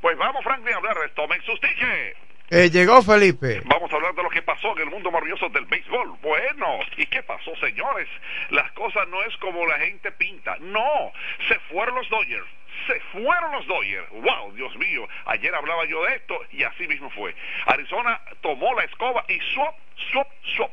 Pues vamos, Franklin, a hablar. Tomen sus tickets. Eh, llegó Felipe. Vamos a hablar de lo que pasó en el mundo maravilloso del béisbol. Bueno, ¿y qué pasó, señores? Las cosas no es como la gente pinta. No, se fueron los Dodgers. Se fueron los Dodgers. Wow, Dios mío. Ayer hablaba yo de esto y así mismo fue. Arizona tomó la escoba y swap, swap, swap.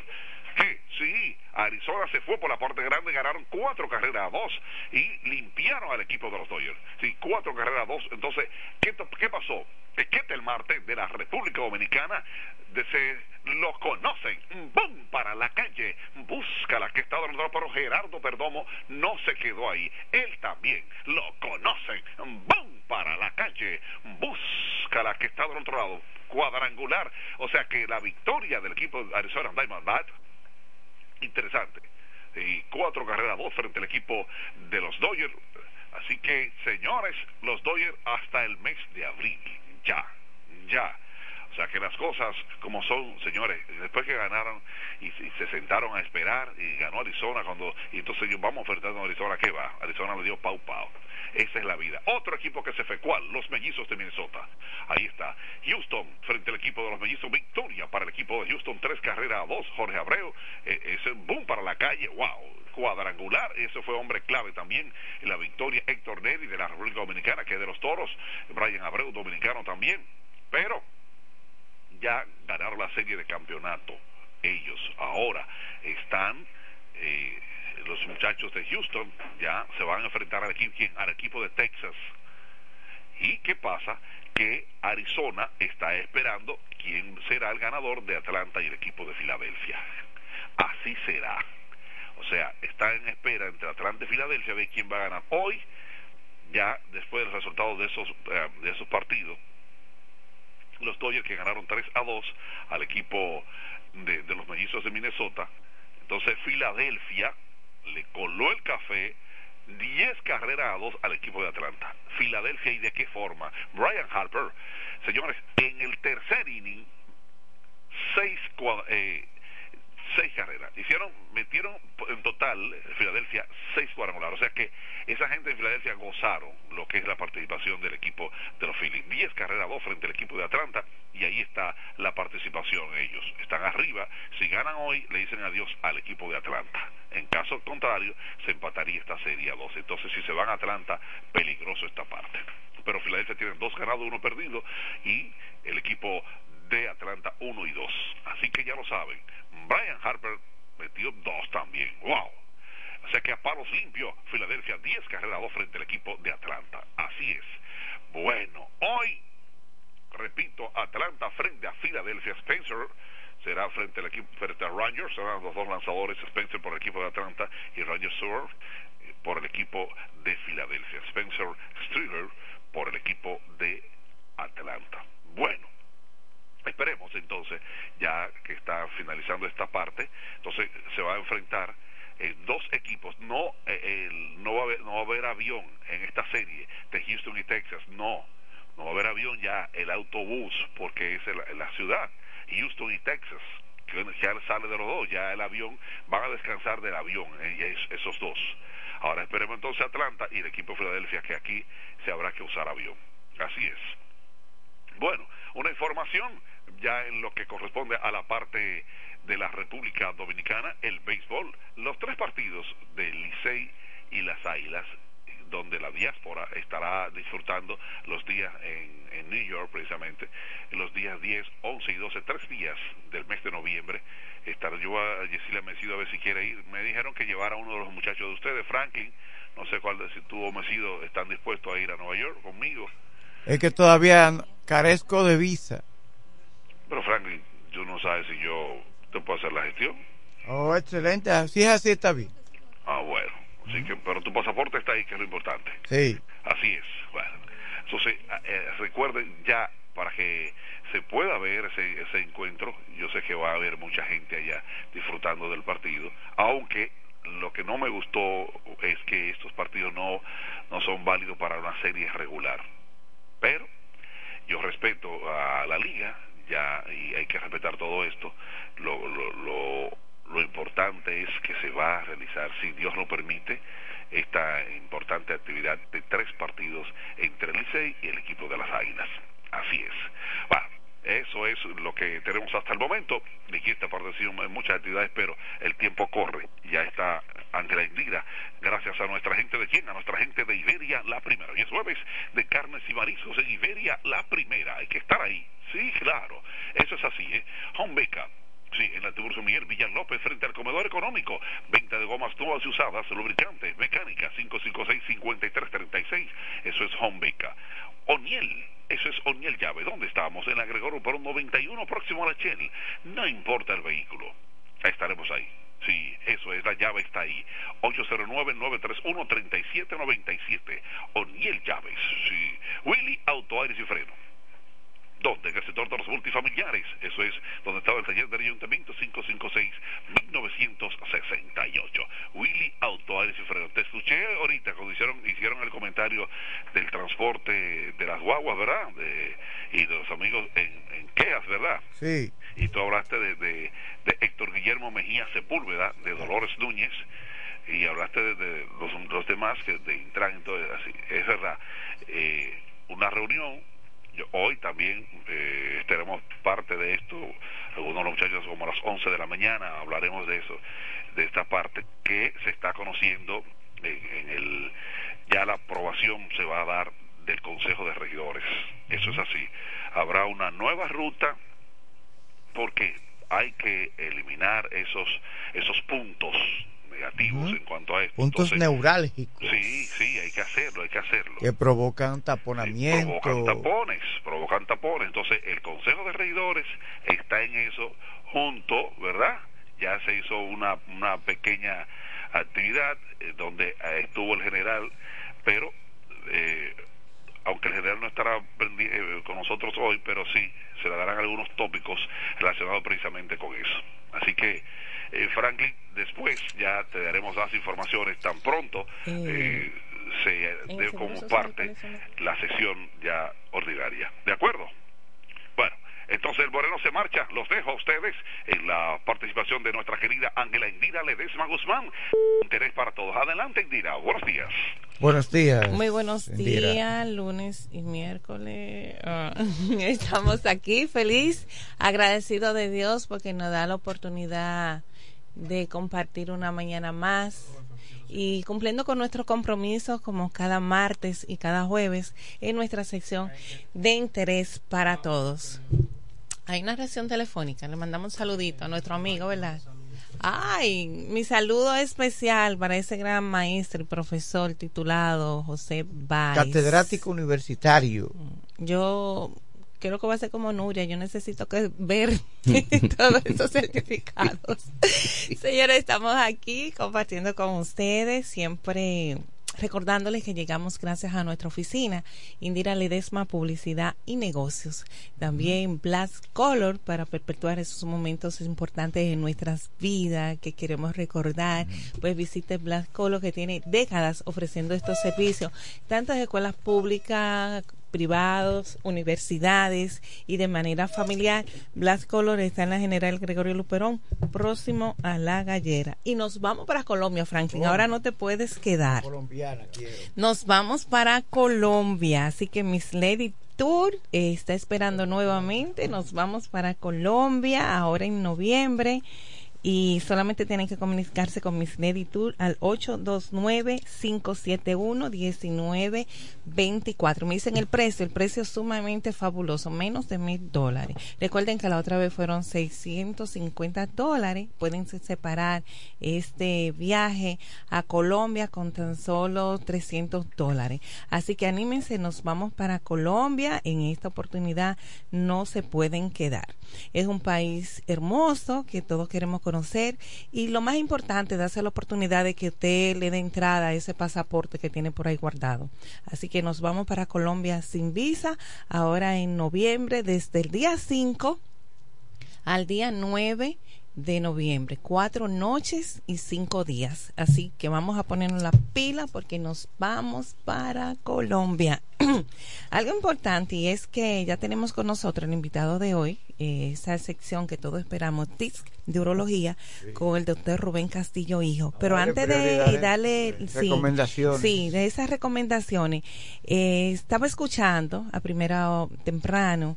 Sí, Arizona se fue por la parte grande, ganaron cuatro carreras a dos y limpiaron al equipo de los Dodgers. Sí, cuatro carreras a dos. Entonces, ¿qué, pasó? el Marte de la República Dominicana de se lo conocen. ¡Bum! Para la calle. Búscala que está donde pero Gerardo Perdomo no se quedó ahí. Él también lo conocen. ¡Bum! Para la calle. Búscala que está del otro lado. Cuadrangular. O sea que la victoria del equipo de Arizona Diamondbacks interesante. Y cuatro carreras, dos frente al equipo de los Dodgers. Así que, señores, los Dodgers hasta el mes de abril. Ya, ya. O sea que las cosas como son, señores, después que ganaron y, se sentaron a esperar y ganó Arizona cuando, y entonces yo vamos ofertando a Arizona, ¿qué va? Arizona le dio pau pau. Esa es la vida. Otro equipo que se fue, ¿cuál? Los mellizos de Minnesota. Ahí está. Houston frente al equipo de los mellizos. Victoria para el equipo de Houston. Tres carreras a dos. Jorge Abreu. Eh, ese boom para la calle. ¡Wow! Cuadrangular. Eso fue hombre clave también en la victoria. Héctor Neri de la República Dominicana, que es de los toros. Brian Abreu, dominicano también. Pero ya ganaron la serie de campeonato. Ellos ahora están. Eh, los muchachos de Houston ya se van a enfrentar al equipo, al equipo de Texas. ¿Y qué pasa? Que Arizona está esperando quién será el ganador de Atlanta y el equipo de Filadelfia. Así será. O sea, está en espera entre Atlanta y Filadelfia de quién va a ganar. Hoy, ya después del resultado de esos, eh, de esos partidos, los Dodgers que ganaron 3 a 2 al equipo de, los mellizos de Minnesota. Entonces Filadelfia le coló el café 10 carreras a 2 al equipo de Atlanta. Filadelfia y de qué forma. Brian Harper, señores, en el tercer inning, 6 eh, seis carreras. Hicieron, metieron en total, Filadelfia, seis cuadrangulares. O sea que esa gente de Filadelfia gozaron lo que es la participación del equipo de los Phillies. Diez carreras, dos frente al equipo de Atlanta, y ahí está la participación ellos. Están arriba. Si ganan hoy, le dicen adiós al equipo de Atlanta. En caso contrario, se empataría esta serie a dos. Entonces, si se van a Atlanta, peligroso esta parte. Pero Filadelfia tiene dos ganados, uno perdido, y el equipo de Atlanta 1 y 2. Así que ya lo saben. Brian Harper metió dos también. ¡Wow! sé que a palos limpio, Filadelfia 10 carreras 2 frente al equipo de Atlanta. Así es. Bueno, hoy, repito, Atlanta frente a Filadelfia. Spencer será frente al equipo, frente a Rangers, serán los dos lanzadores, Spencer por el equipo de Atlanta y Rangers Sewer eh, por el equipo de Filadelfia. Spencer Strider por el equipo de Atlanta. Bueno, esperemos entonces, ya que está finalizando esta parte, entonces se va a enfrentar eh, dos equipos, no, eh, no, va a haber, no va a haber avión en esta serie de Houston y Texas, no, no va a haber avión ya, el autobús, porque es la, ciudad, Houston y Texas, que ya sale de los dos, ya el avión, van a descansar del avión, eh, esos dos. Ahora esperemos entonces Atlanta y el equipo de Filadelfia, que aquí se habrá que usar avión. Así es. Bueno, una información ya en lo que corresponde a la parte de la República Dominicana, el béisbol, los tres partidos del Licey y las Águilas, donde la diáspora estará disfrutando los días en, en New York precisamente, los días 10, 11 y 12, tres días del mes de noviembre. Estaré yo a Yesila Mesido a ver si quiere ir. Me dijeron que llevara a uno de los muchachos de ustedes, Franklin, no sé cuál de si tú o Mesido están dispuestos a ir a Nueva York conmigo. Es que todavía carezco de visa. Pero Franklin, tú no sabes si yo te puedo hacer la gestión. Oh, excelente. Si es así, está bien. Ah, bueno. Así que, pero tu pasaporte está ahí, que es lo importante. Sí. Así es. Bueno. Entonces, eh, recuerden ya, para que se pueda ver ese, ese encuentro, yo sé que va a haber mucha gente allá disfrutando del partido, aunque lo que no me gustó es que estos partidos no, no son válidos para una serie regular. Pero yo respeto a la liga, ya y hay que respetar todo esto. Lo, lo, lo, lo importante es que se va a realizar, si Dios lo permite, esta importante actividad de tres partidos entre el Licey y el equipo de las Águilas. Así es. Va, eso es lo que tenemos hasta el momento. Dijiste por decir muchas actividades, pero el tiempo corre. Ya está Ángela Indira, gracias a nuestra gente de quién, a nuestra gente de Iberia la primera. Y es jueves de carnes y mariscos en Iberia la primera. Hay que estar ahí. Sí, claro. Eso es así, ¿eh? Home. Sí, en la Tiburcio Miguel Villan López, frente al comedor económico. Venta de gomas nuevas y usadas, lubricantes, mecánica, 556-5336. Eso es Home Beca. Eso es Oniel Llave. ¿Dónde estamos? En la Gregorio por un 91 próximo a la Chel. No importa el vehículo. Estaremos ahí. Sí, eso es, la llave está ahí. 809-931-3797. Oniel Llaves. Sí. Willy Auto Aires y Freno donde en el sector de los multifamiliares, eso es donde estaba el taller del ayuntamiento 556-1968. Willy Auto Aires y Freno. Te escuché ahorita cuando hicieron, hicieron el comentario del transporte de las guaguas, ¿verdad? De, y de los amigos en, en Queas, ¿verdad? Sí. Y tú hablaste de, de, Héctor Guillermo Mejía Sepúlveda, de Dolores Núñez y hablaste de, los, los, demás que de Intran, así, es verdad. Eh, una reunión hoy también eh, estaremos parte de esto, algunos de los muchachos como a las 11 de la mañana hablaremos de eso, de esta parte que se está conociendo en, el, ya la aprobación se va a dar del Consejo de Regidores, eso es así, habrá una nueva ruta porque hay que eliminar esos, esos puntos negativos en cuanto a esto. Puntos neurálgicos. Sí, sí, hay que hacerlo, hay que hacerlo. Que provocan taponamiento. provocan tapones, provocan tapones. Entonces, el Consejo de Regidores está en eso junto, ¿verdad? Ya se hizo una, una pequeña actividad eh, donde eh, estuvo el general, pero eh, aunque el general no estará con nosotros hoy, pero sí se le darán algunos tópicos relacionados precisamente con eso. Así que eh, Franklin, después ya te daremos las informaciones tan pronto eh, se dé como parte la sesión ya ordinaria. ¿De acuerdo? Bueno, entonces el Moreno se marcha. Los dejo a ustedes en la participación de nuestra querida Ángela Indira Ledesma Guzmán. Interés para todos. Adelante, Indira. Buenos días. Buenos días. Muy buenos días, lunes y miércoles. Ah, estamos aquí feliz, agradecido de Dios porque nos da la oportunidad de compartir una mañana más y cumpliendo con nuestros compromisos como cada martes y cada jueves en nuestra sección de interés para todos. Hay una reacción telefónica, le mandamos un saludito a nuestro amigo, ¿verdad? Ay, mi saludo especial para ese gran maestro y profesor titulado José Báez. Catedrático universitario. Yo creo que va a ser como Nuria, yo necesito que ver todos esos certificados. Señores, estamos aquí compartiendo con ustedes, siempre recordándoles que llegamos gracias a nuestra oficina, Indira Ledesma Publicidad y Negocios. También Black Color para perpetuar esos momentos importantes en nuestras vidas que queremos recordar. Pues visite Black Color que tiene décadas ofreciendo estos servicios, tanto en escuelas públicas privados, universidades y de manera familiar. Black Color está en la General Gregorio Luperón, próximo a La Gallera. Y nos vamos para Colombia, Franklin. Ahora no te puedes quedar. Colombiana, quiero. Nos vamos para Colombia. Así que Miss Lady Tour está esperando nuevamente. Nos vamos para Colombia ahora en noviembre y solamente tienen que comunicarse con Miss Lady Tour al 829-571-1924. Me dicen el precio, el precio es sumamente fabuloso, menos de mil dólares. Recuerden que la otra vez fueron 650 dólares. Pueden separar este viaje a Colombia con tan solo 300 dólares. Así que anímense, nos vamos para Colombia. En esta oportunidad no se pueden quedar. Es un país hermoso que todos queremos conocer y lo más importante, darse la oportunidad de que usted le dé entrada a ese pasaporte que tiene por ahí guardado. Así que nos vamos para Colombia sin visa, ahora en noviembre, desde el día 5 al día 9 de noviembre, cuatro noches y cinco días. Así que vamos a ponernos la pila porque nos vamos para Colombia. Algo importante y es que ya tenemos con nosotros el invitado de hoy, eh, esa sección que todos esperamos, TICS de urología, con el doctor Rubén Castillo Hijo. Pero antes de darle eh, sí, recomendaciones. sí, de esas recomendaciones, eh, estaba escuchando a primera temprano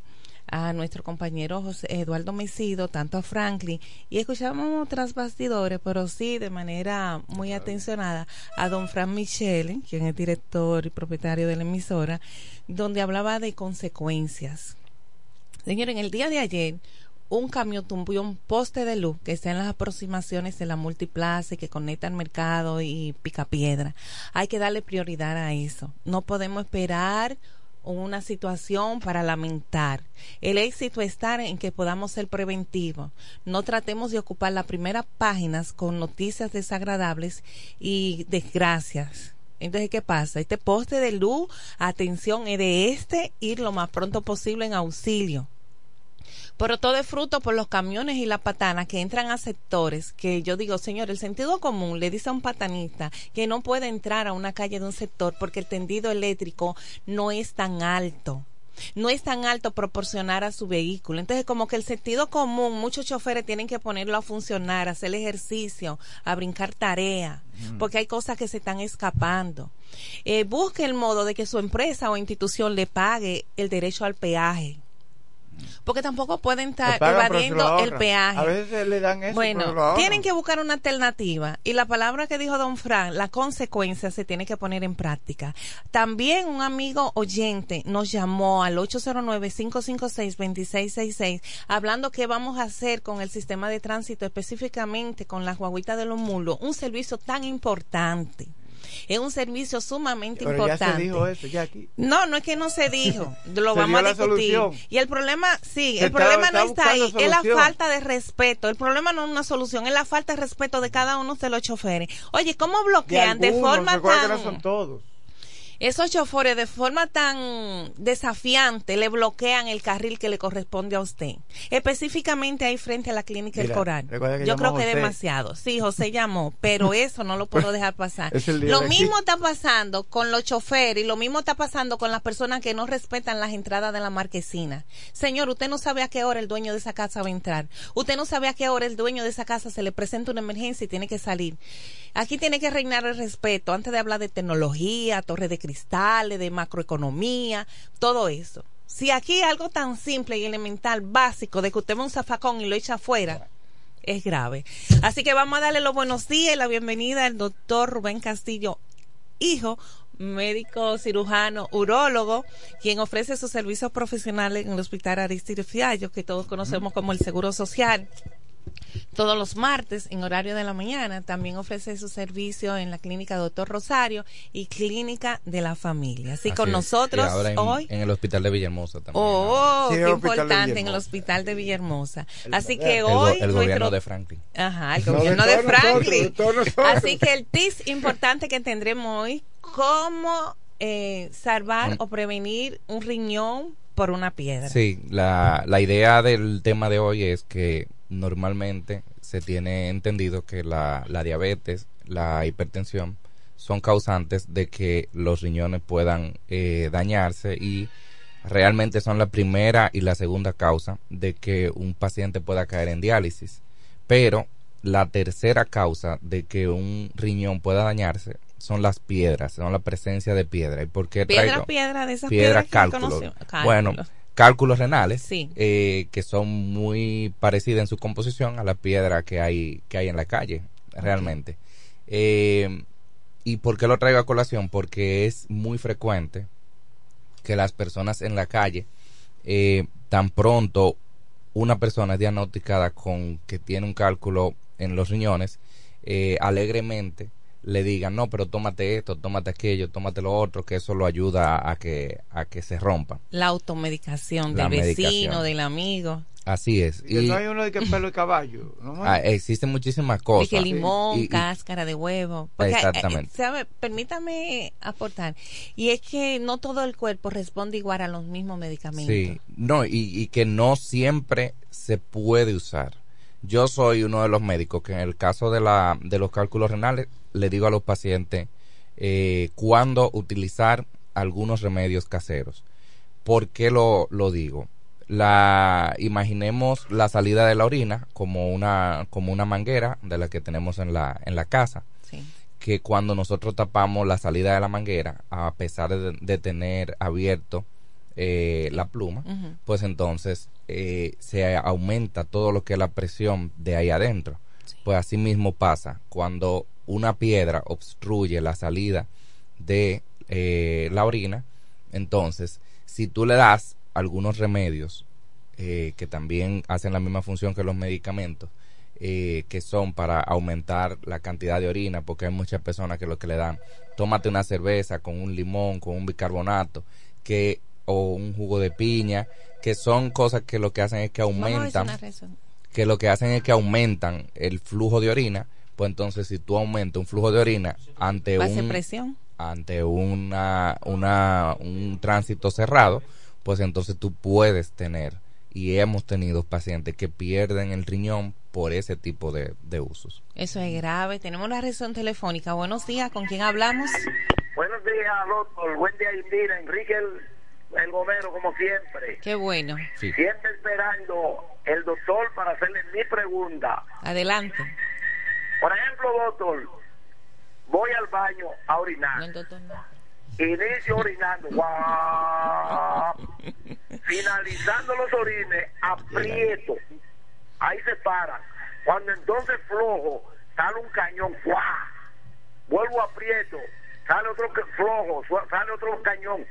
a nuestro compañero José Eduardo Mesido, tanto a Franklin, y escuchábamos tras bastidores, pero sí de manera muy atencionada, a don Fran Michele, quien es director y propietario de la emisora, donde hablaba de consecuencias. Señor, en el día de ayer, un camión tumbó un poste de luz que está en las aproximaciones de la multiplaza y que conecta al mercado y Picapiedra. Hay que darle prioridad a eso. No podemos esperar una situación para lamentar. El éxito está en que podamos ser preventivos. No tratemos de ocupar las primeras páginas con noticias desagradables y desgracias. Entonces, ¿qué pasa? Este poste de luz, atención, es de este ir lo más pronto posible en auxilio. Pero todo es fruto por los camiones y la patana que entran a sectores que yo digo, señor, el sentido común le dice a un patanista que no puede entrar a una calle de un sector porque el tendido eléctrico no es tan alto no es tan alto proporcionar a su vehículo. Entonces, como que el sentido común, muchos choferes tienen que ponerlo a funcionar, a hacer ejercicio, a brincar tarea, porque hay cosas que se están escapando. Eh, busque el modo de que su empresa o institución le pague el derecho al peaje. Porque tampoco pueden estar pagan, evadiendo el peaje. A veces le dan eso, Bueno, tienen que buscar una alternativa. Y la palabra que dijo don Fran, la consecuencia se tiene que poner en práctica. También un amigo oyente nos llamó al 809-556-2666 hablando qué vamos a hacer con el sistema de tránsito, específicamente con las guaguitas de los mulos. Un servicio tan importante. Es un servicio sumamente Pero ya importante. se dijo eso, ya aquí. No, no es que no se dijo, lo Se vamos a discutir. Y el problema, sí, Se el problema está- no está ahí, es la falta de respeto. El problema no es una solución, es la falta de respeto de cada uno de los choferes. Oye, ¿cómo bloquean de, algunos, forma recuerda que tan... no son todos. Esos choferes de forma tan desafiante le bloquean el carril que le corresponde a usted. Específicamente ahí frente a la clínica El Mira, Coral. recuerda que Yo creo que José. demasiado. Sí, José llamó, pero eso no lo puedo dejar pasar. El Lo de mismo está pasando con los choferes y lo mismo está pasando con las personas que no respetan las entradas de la marquesina. Señor, usted no sabe a qué hora el dueño de esa casa va a entrar. Usted no sabe a qué hora el dueño de esa casa se le presenta una emergencia y tiene que salir. Aquí tiene que reinar el respeto antes de hablar de tecnología, torre de cristales, de macroeconomía, todo eso. Si aquí algo tan simple y elemental, básico, de que usted ve un zafacón y lo echa afuera, es grave. Así que vamos a darle los buenos días y la bienvenida al doctor Rubén Castillo, hijo, médico cirujano, urólogo, quien ofrece sus servicios profesionales en el Hospital Aristide Fiallo, que todos conocemos como el Seguro Social. Todos los martes en horario de la mañana. También ofrece su servicio en la clínica Doctor Rosario y clínica de la familia. Así, con nosotros hoy. En el hospital de Villahermosa también. Oh, qué importante, en el hospital de Villahermosa. Así que hoy. El, gobierno de Franklin. Ajá, el gobierno de, Franklin. Así que el TIS importante que tendremos hoy, cómo eh, salvar o prevenir un riñón por una piedra. Sí, la, la idea del tema de hoy es que normalmente se tiene entendido que la, la diabetes, la hipertensión, son causantes de que los riñones puedan eh, dañarse y realmente son la primera y la segunda causa de que un paciente pueda caer en diálisis. Pero la tercera causa de que un riñón pueda dañarse son las piedras, son la presencia de piedra. ¿Y por qué piedra, piedra de esas piedras? cálculos. Bueno, cálculos renales, eh, que son muy parecidas en su composición a la piedra que hay, que hay en la calle, realmente. Eh, ¿Y por qué lo traigo a colación? Porque es muy frecuente que las personas en la calle, eh, tan pronto una persona es diagnosticada con que tiene un cálculo en los riñones, alegremente le digan, no, pero tómate esto, tómate aquello, tómate lo otro, que eso lo ayuda a que, a que se rompa. La automedicación del vecino, del amigo. Así es. Y, no hay uno de que pelo de caballo. ¿no? Ah, existen muchísimas cosas. De que limón, cáscara de huevo. Eh, Exactamente. ¿sabe? Permítame aportar. Y es que no todo el cuerpo responde igual a los mismos medicamentos. Sí, no, y, y que no siempre se puede usar. Yo soy uno de los médicos que en el caso de, la, de los cálculos renales le digo a los pacientes eh, cuándo utilizar algunos remedios caseros. ¿Por qué lo, lo digo? La, imaginemos la salida de la orina como una, como una manguera de la que tenemos en la, en la casa. Que cuando nosotros tapamos la salida de la manguera, a pesar de, tener abierto eh, la pluma, pues entonces eh, se aumenta todo lo que es la presión de ahí adentro. Pues así mismo pasa cuando una piedra obstruye la salida de eh, la orina, entonces si tú le das algunos remedios eh, que también hacen la misma función que los medicamentos, que son para aumentar la cantidad de orina, porque hay muchas personas que lo que le dan, tómate una cerveza con un limón, con un bicarbonato, que o un jugo de piña, que son cosas que lo que hacen es que aumentan, que lo que hacen es que aumentan el flujo de orina, pues entonces si tú aumentas un flujo de orina ante un presión. ante una, una un tránsito cerrado, pues entonces tú puedes tener y hemos tenido pacientes que pierden el riñón por ese tipo de, de usos. Eso es grave. Tenemos una razón telefónica. Buenos días, ¿con quién hablamos? Buenos días, doctor. Buen día, Indira. Enrique el gomero como siempre. Qué bueno. Siempre esperando el doctor para hacerle mi pregunta. Adelante. Por ejemplo, doctor, voy al baño a orinar. No, doctor, Inicio orinando. Finalizando los orines, aprieto. Ahí se para. Cuando entonces flojo, sale un cañón. Vuelvo aprieto. Sale otro flojo, sale otro cañón.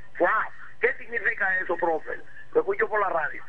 ¿Qué significa eso, profe? Lo escucho por la radio.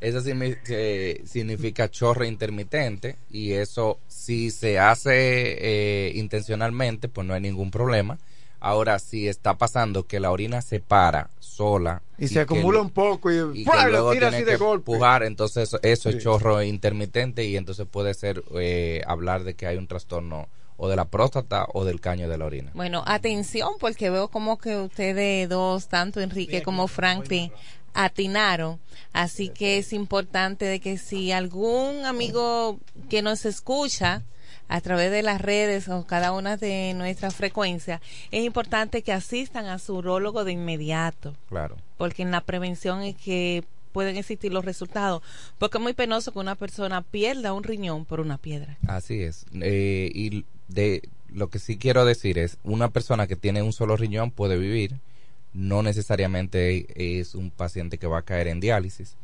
Eso significa chorro intermitente y eso si se hace eh, intencionalmente, pues no hay ningún problema. Ahora, si está pasando que la orina se para sola y, se acumula un poco y, luego tira así de golpe. Empujar, entonces eso, es chorro intermitente y entonces puede ser eh, hablar de que hay un trastorno o de la próstata o del caño de la orina. Bueno, atención porque veo como que ustedes dos, tanto Enrique como Franklin, atinaron. Así que es importante de que si algún amigo que nos escucha a través de las redes o cada una de nuestras frecuencias, es importante que asistan a su urólogo de inmediato. Claro. Porque en la prevención es que pueden existir los resultados. Porque es muy penoso que una persona pierda un riñón por una piedra. Así es. Eh, y de lo que sí quiero decir es, una persona que tiene un solo riñón puede vivir, no necesariamente es un paciente que va a caer en diálisis,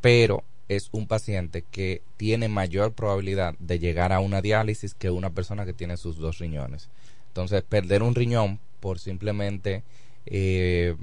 pero es un paciente que tiene mayor probabilidad de llegar a una diálisis que una persona que tiene sus dos riñones. Entonces, perder un riñón por simplemente eh,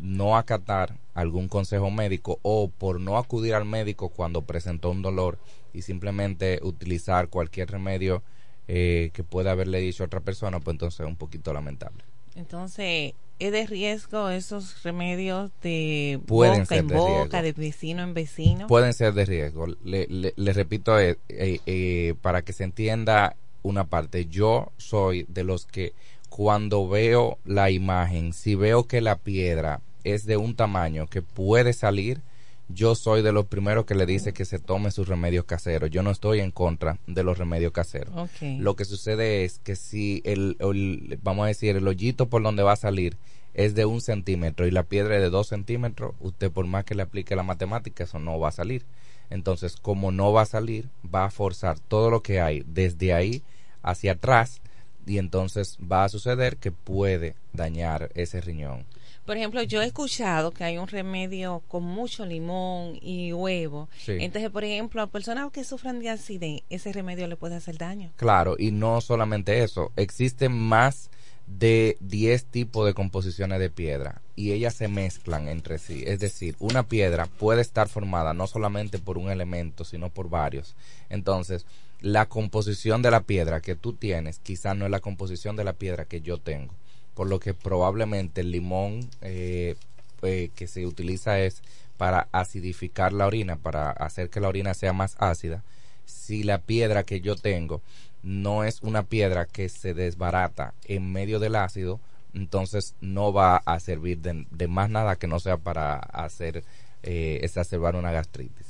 no acatar algún consejo médico o por no acudir al médico cuando presentó un dolor y simplemente utilizar cualquier remedio eh, que pueda haberle dicho a otra persona, pues entonces es un poquito lamentable. Entonces, ¿es de riesgo esos remedios de Pueden boca ser en de boca, riesgo. de vecino en vecino? Pueden ser de riesgo. Le, le- le repito, eh, eh, eh, para que se entienda una parte, yo soy de los que cuando veo la imagen, si veo que la piedra es de un tamaño que puede salir, yo soy de los primeros que le dice que se tome sus remedios caseros. Yo no estoy en contra de los remedios caseros. Lo que sucede es que si el, el- vamos a decir, el hoyito por donde va a salir es de un centímetro y la piedra es de dos centímetros, usted por más que le aplique la matemática, eso no va a salir. Entonces, como no va a salir, va a forzar todo lo que hay desde ahí hacia atrás y entonces va a suceder que puede dañar ese riñón. Por ejemplo, yo he escuchado que hay un remedio con mucho limón y huevo. Sí. Entonces, por ejemplo, a personas que sufran de acidez, ese remedio le puede hacer daño. Claro, y no solamente eso, existen más de 10 tipos de composiciones de piedra y ellas se mezclan entre sí. Es decir, una piedra puede estar formada no solamente por un elemento, sino por varios. Entonces, la composición de la piedra que tú tienes quizás no es la composición de la piedra que yo tengo. Por lo que probablemente el limón eh, eh, que se utiliza es para acidificar la orina, para hacer que la orina sea más ácida. Si la piedra que yo tengo no es una piedra que se desbarata en medio del ácido, entonces no va a servir de, de más nada que no sea para hacer eh, exacerbar una gastritis.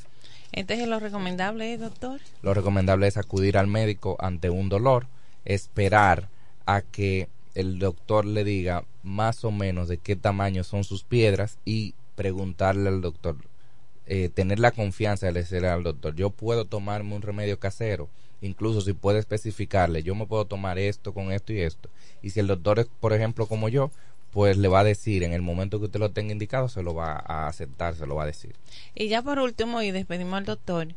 Entonces, lo recomendable es, doctor, Lo recomendable es acudir al médico ante un dolor, esperar a que el doctor le diga más o menos de qué tamaño son sus piedras y preguntarle al doctor, eh, tener la confianza de decirle al doctor, yo puedo tomarme un remedio casero, incluso si puede especificarle, yo me puedo tomar esto con esto y esto. Y si el doctor es, por ejemplo, como yo, pues le va a decir, en el momento que usted lo tenga indicado, se lo va a aceptar, se lo va a decir. Y ya por último, y despedimos al doctor,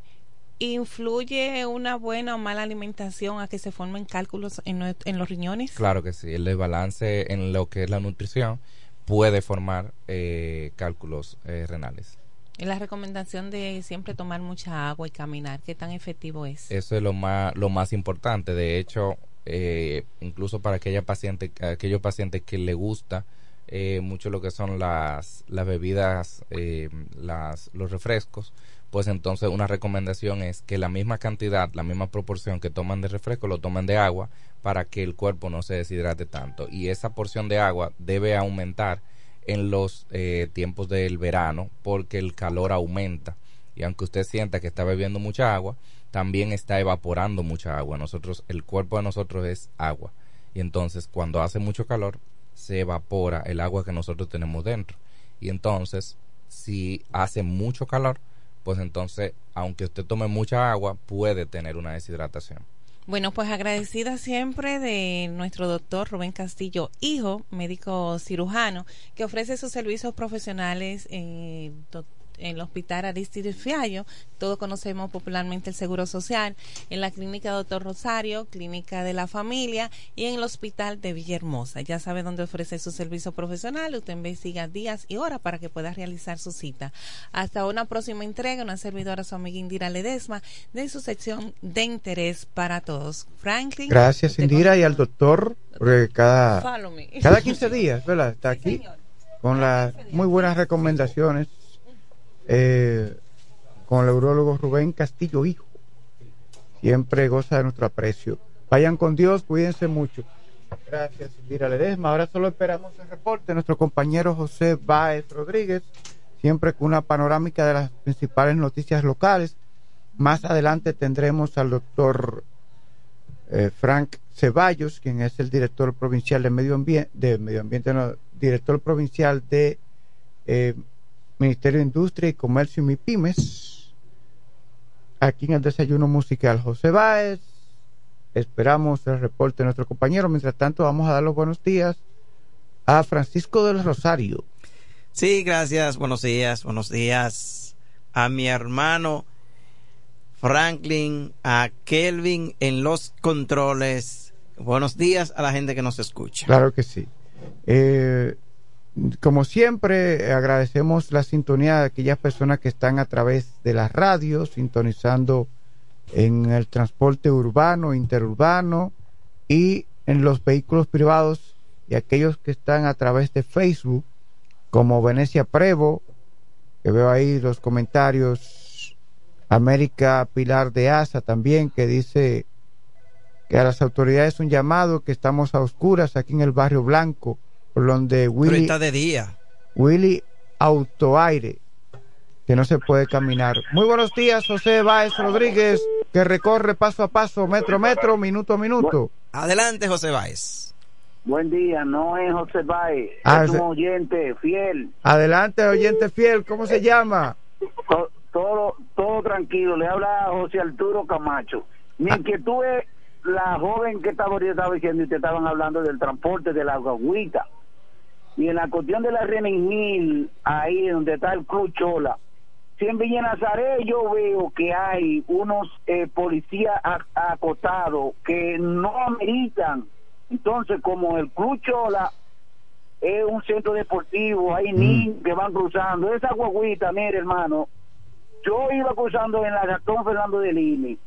¿influye una buena o mala alimentación a que se formen cálculos en, los riñones? Claro que sí, el desbalance en lo que es la nutrición puede formar eh, cálculos eh, renales. Y la recomendación de siempre tomar mucha agua y caminar, ¿qué tan efectivo es? Eso es lo más, lo más importante. De hecho, eh, incluso para aquella paciente, aquellos pacientes que le gusta eh, mucho lo que son las, las bebidas, eh, las, los refrescos, pues entonces una recomendación es que la misma cantidad, la misma proporción que toman de refresco, lo tomen de agua para que el cuerpo no se deshidrate tanto. Y esa porción de agua debe aumentar en los eh, tiempos del verano porque el calor aumenta. Y aunque usted sienta que está bebiendo mucha agua también está evaporando mucha agua. Nosotros el cuerpo de nosotros es agua. Y entonces cuando hace mucho calor se evapora el agua que nosotros tenemos dentro. Y entonces si hace mucho calor pues entonces aunque usted tome mucha agua puede tener una deshidratación. Bueno, pues agradecida siempre de nuestro doctor Rubén Castillo, hijo, médico cirujano, que ofrece sus servicios profesionales en, doc- en el Hospital Aristide Fiallo, todos conocemos popularmente el Seguro Social, en la Clínica Doctor Rosario, Clínica de la Familia y en el Hospital de Villahermosa. Ya sabe dónde ofrece su servicio profesional, usted investiga días y horas para que pueda realizar su cita. Hasta una próxima entrega, una servidora su amiga Indira Ledesma de su sección de interés para todos. Franklin. Gracias, Indira, y al doctor, porque cada, cada 15 días, ¿verdad? Está aquí con las muy buenas recomendaciones eh, con el neurólogo Rubén Castillo, hijo. Siempre goza de nuestro aprecio. Vayan con Dios, cuídense mucho. Gracias, Indira Ledesma. Ahora solo esperamos el reporte nuestro compañero José Báez Rodríguez, siempre con una panorámica de las principales noticias locales. Más adelante tendremos al doctor eh, Frank Ceballos, quien es el director provincial de Medio Ambiente, de Medio Ambiente, no, director provincial de eh, Ministerio de Industria y Comercio y MIPIMES. Aquí en el desayuno musical José Báez. Esperamos el reporte de nuestro compañero. Mientras tanto, vamos a dar los buenos días a Francisco del Rosario. Sí, gracias. Buenos días. Buenos días a mi hermano Franklin, a Kelvin en los controles. Buenos días a la gente que nos escucha. Claro que sí. Eh, como siempre, agradecemos la sintonía de aquellas personas que están a través de las radios, sintonizando en el transporte urbano, interurbano y en los vehículos privados y aquellos que están a través de Facebook, como Venecia Prevo, que veo ahí los comentarios, América Pilar de Asa también, que dice que a las autoridades un llamado, que estamos a oscuras aquí en el barrio Blanco, por donde Willy, está de día. Willy Autoaire, que no se puede caminar. Muy buenos días, José Báez Rodríguez, que recorre paso a paso, metro a metro, minuto a minuto. Adelante, José Báez. Buen día, no es José Báez, Ah, es un oyente fiel. Adelante, oyente fiel, ¿cómo se llama? To- Todo, todo tranquilo, le habla José Arturo Camacho. Mi Ah. inquietud es la joven que estaba ahorita estaba diciendo y te estaban hablando del transporte de la guaguita. Y en la cuestión de la Reningil, ahí donde está el Club Chola, siempre en Nazaret yo veo que hay unos eh, policías acotados que no ameritan. Entonces, como el Club Chola es un centro deportivo, hay niños que van cruzando. Esa guaguita, mire, hermano, yo iba cruzando en la Gastón Fernando de Lini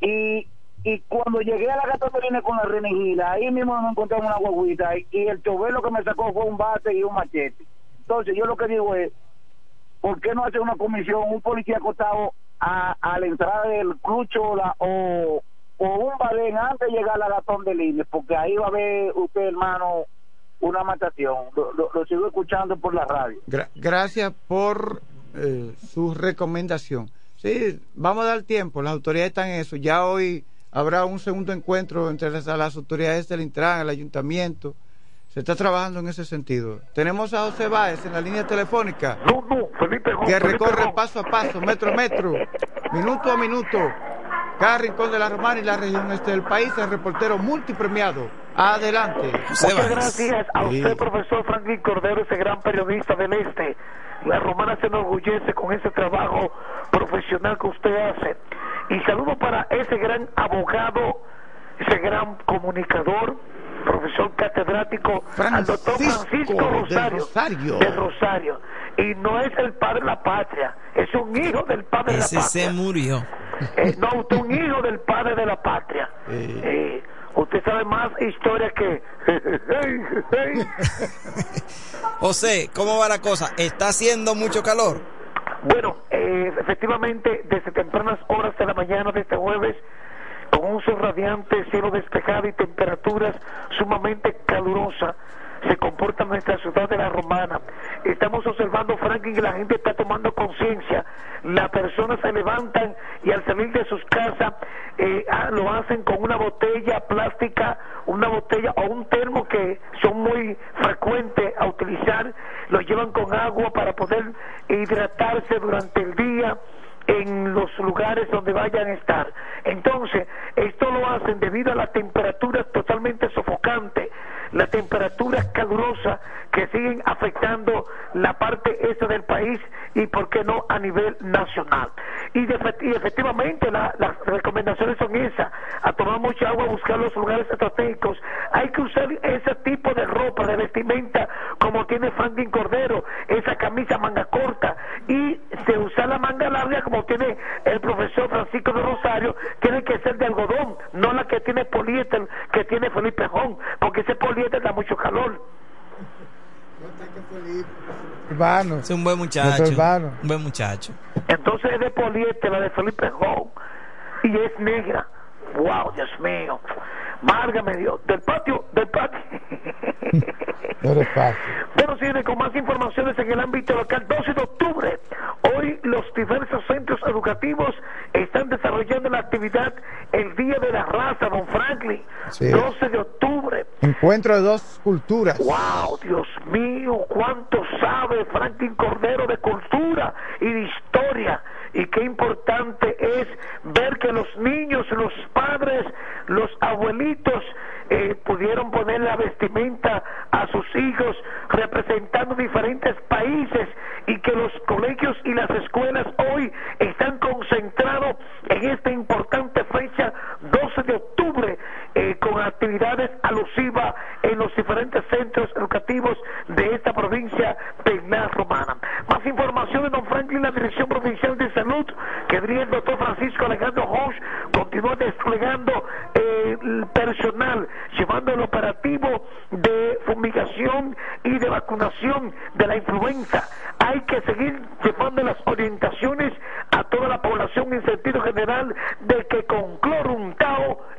y, y cuando llegué a la Lini con la Renegila, ahí mismo me encontré una guaguita y, el chover lo que me sacó fue un bate y un machete. Entonces, yo lo que digo es, ¿por qué no hace una comisión, un policía acostado a, a la entrada del Club Chola o, o un balén antes de llegar a la Gastón de Lini? Porque ahí va a ver usted, hermano, una matación. Lo, sigo escuchando por la radio. Gra- gracias por eh, su recomendación. Sí, vamos a dar tiempo, las autoridades están en eso. Ya hoy habrá un segundo encuentro entre las, las autoridades del Intran, el ayuntamiento. Se está trabajando en ese sentido. Tenemos a José Báez en la línea telefónica. que recorre paso a paso, metro a metro, minuto a minuto, cada rincón de la Romana y la región este del país, el reportero multipremiado. Adelante. Muchas gracias a usted, profesor Franklin Cordero, ese gran periodista del Este. La romana se enorgullece con ese trabajo profesional que usted hace. Y saludo para ese gran abogado, ese gran comunicador, profesor catedrático, al doctor Francisco Rosario. Rosario. del Rosario. Y no es el padre de la patria, es un hijo del padre Ese de la se patria. murió. Eh, no, usted es un hijo del padre de la patria. Eh, usted sabe más historia que... José, ¿cómo va la cosa? ¿Está haciendo mucho calor? Bueno, eh, efectivamente, desde tempranas horas de la mañana de este jueves, con un sol radiante, cielo despejado y temperaturas sumamente calurosas, se comporta nuestra ciudad de la Romana. Estamos observando, Franklin, que la gente está tomando conciencia. Las personas se levantan y al salir de sus casas eh, ah, lo hacen con una botella plástica, una botella o un termo que son muy frecuentes a utilizar. Lo llevan con agua para poder hidratarse durante el día en los lugares donde vayan a estar. Entonces, esto lo hacen debido a la temperatura totalmente sofocante, la temperatura calurosa que siguen afectando la parte este del país y, por qué no, a nivel nacional. Y, de efectivamente la- las recomendaciones son esas, a tomar mucha agua, a buscar los lugares estratégicos. Hay que usar ese tipo de ropa, de vestimenta, como tiene Franklin Cordero, esa camisa manga corta, y se usa la manga larga como tiene el profesor Francisco de Rosario, tiene que ser de algodón, no la que tiene poliéster, que tiene Felipe Jón, porque ese poliéster da mucho calor. Urbano. Es un buen muchacho. Nuestro urbano. Un buen muchacho. Entonces es de poliéster, la de Felipe Jón, y es negra. Wow, Dios mío. Márgame Dios. Del patio, del patio. Fácil. Bueno, señores, con más informaciones en el ámbito local, 12 de octubre. Hoy los diversos centros educativos están desarrollando la actividad El Día de la Raza, don Franklin. Sí. 12 de octubre. Encuentro de dos culturas. ¡Wow! Dios mío, cuánto sabe Franklin Cordero de cultura y de historia. Y qué importante es ver que los niños, los padres, los abuelitos eh, pudieron poner la vestimenta a sus hijos representando diferentes países y que los colegios y las escuelas hoy están concentrados en esta importante fecha 12 de octubre eh, con actividades a los explosiva en los diferentes centros educativos de esta provincia la Romana. Más información de Don Franklin, la Dirección Provincial de Salud, que diría el doctor Francisco Alejandro Hosch, continúa desplegando eh, el personal, llevando el operativo de fumigación y de vacunación de la influenza. Hay que seguir llevando las orientaciones a toda la población en sentido general de que con cloro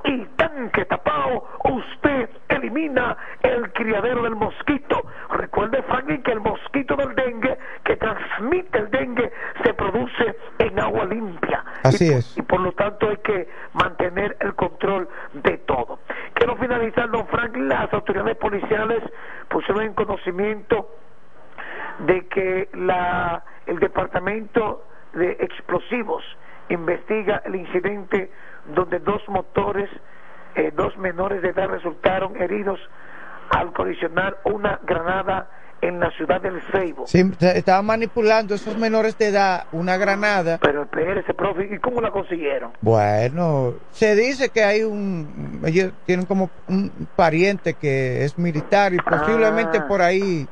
y tanque tapado usted elimina el criadero del mosquito. Recuerde, Franklin, que el mosquito del dengue que transmite el dengue se produce en agua limpia. Así y, es. Y por lo tanto hay que mantener el control de todo. Quiero finalizar, don Franklin, las autoridades policiales pusieron en conocimiento de que la, el departamento de explosivos investiga el incidente donde dos motores, eh, dos menores de edad resultaron heridos al colisionar una granada en la ciudad del Ceibo. Sí, estaban manipulando esos menores de edad una granada. Pero espérese, profe, ¿y cómo la consiguieron? Bueno, se dice que hay un. Ellos tienen como un pariente que es militar y posiblemente Ah. por ahí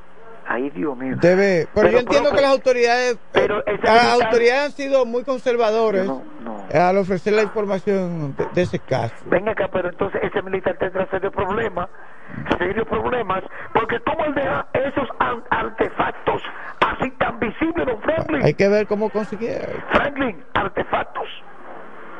Ay, Dios mío. debe. Pero, Pero, yo entiendo que las autoridades. pero ese las autoridades han sido muy conservadores No, no. al ofrecer la información de, de ese caso. Venga acá, pero entonces ese militar tendrá serios problemas, serios problemas, porque ¿cómo él deja esos artefactos así tan visibles, don Franklin? Hay que ver cómo consiguieron. Franklin, artefactos.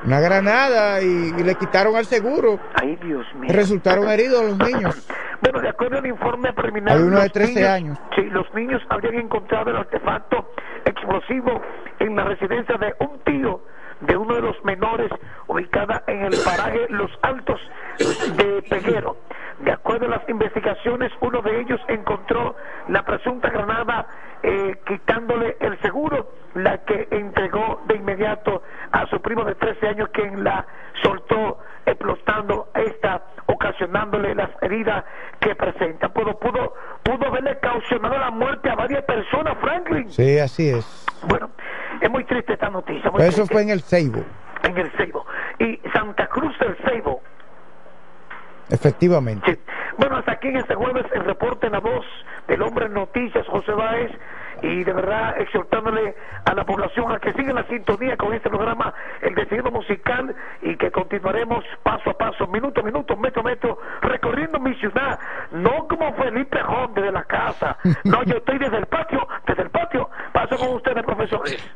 Una granada y, y le quitaron al seguro. Ay, Dios mío. Resultaron heridos los niños. Bueno, de acuerdo al informe preliminar, Hay uno de los 13 niños- años. Sí, los niños habrían encontrado el artefacto explosivo en la residencia de un tío de uno de los menores ubicada en el paraje Los Altos de Peguero. De acuerdo a las investigaciones, uno de ellos encontró la presunta granada eh, quitándole el seguro, la que entregó de inmediato a su primo de 13 años, quien la soltó explotando esta, ocasionándole las heridas que presenta. Pudo, pudo, pudo haberle causado la muerte a varias personas, Franklin. Sí, así es. Bueno, es muy triste esta noticia. muy Pero eso triste. fue en el Ceibo, en el Ceibo. Y Santa Cruz del Ceibo. Efectivamente. Bueno, hasta aquí en este jueves el reporte en la voz del hombre noticias, José Báez, y de verdad exhortándole a la población a que siga la sintonía con este programa, el decidido musical, y que continuaremos paso a paso, minuto a minuto, metro a metro, recorriendo mi ciudad, no como Felipe Jón desde la casa, no, yo estoy desde el patio, desde el patio, paso con ustedes, profesores.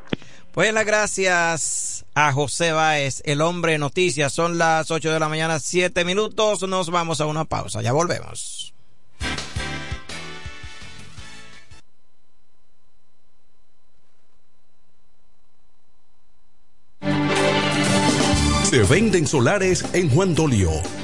Pues las gracias a José Báez, el hombre de noticias. Son las 8 de la mañana, 7 minutos. Nos vamos a una pausa. Ya volvemos. Se venden solares en Juan Dolio,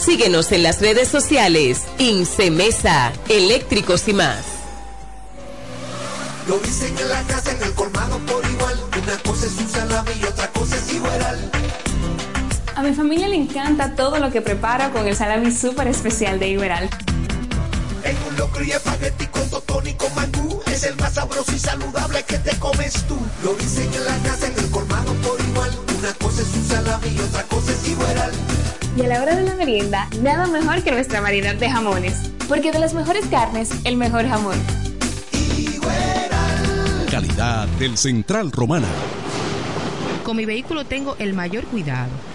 Síguenos en las redes sociales. Incemesa, eléctricos y más. Lo dicen en la casa, en el colmado por igual. Una cosa es un salami y otra cosa es igual. A mi familia le encanta todo lo que preparo con el salami súper especial de Iberal. En un locro y espagueti con totón y con mangú Es el más sabroso y saludable que te comes tú Lo dicen en la casa, en el colmado por igual Una cosa es un salami y otra cosa es igual Y a la hora de la merienda, nada mejor que nuestra variedad de jamones Porque de las mejores carnes, el mejor jamón Calidad del Central Romana. Con mi vehículo tengo el mayor cuidado.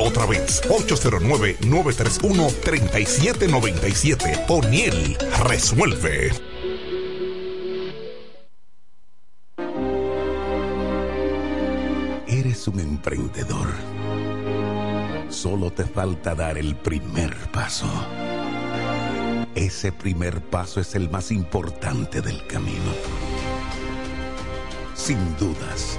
Otra vez. 809-931-3797. Poniel resuelve. Eres un emprendedor. Solo te falta dar el primer paso. Ese primer paso es el más importante del camino. Sin dudas,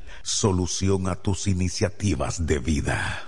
solución a tus iniciativas de vida.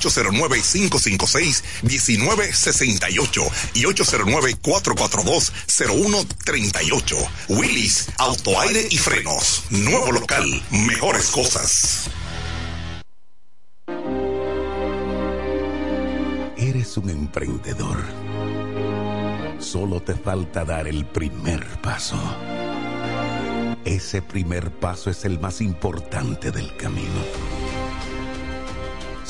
809-556-1968 y 809-442-0138. Willis, autoaire y frenos. Nuevo local, mejores cosas. Eres un emprendedor. Solo te falta dar el primer paso. Ese primer paso es el más importante del camino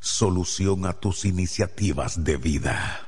solución a tus iniciativas de vida.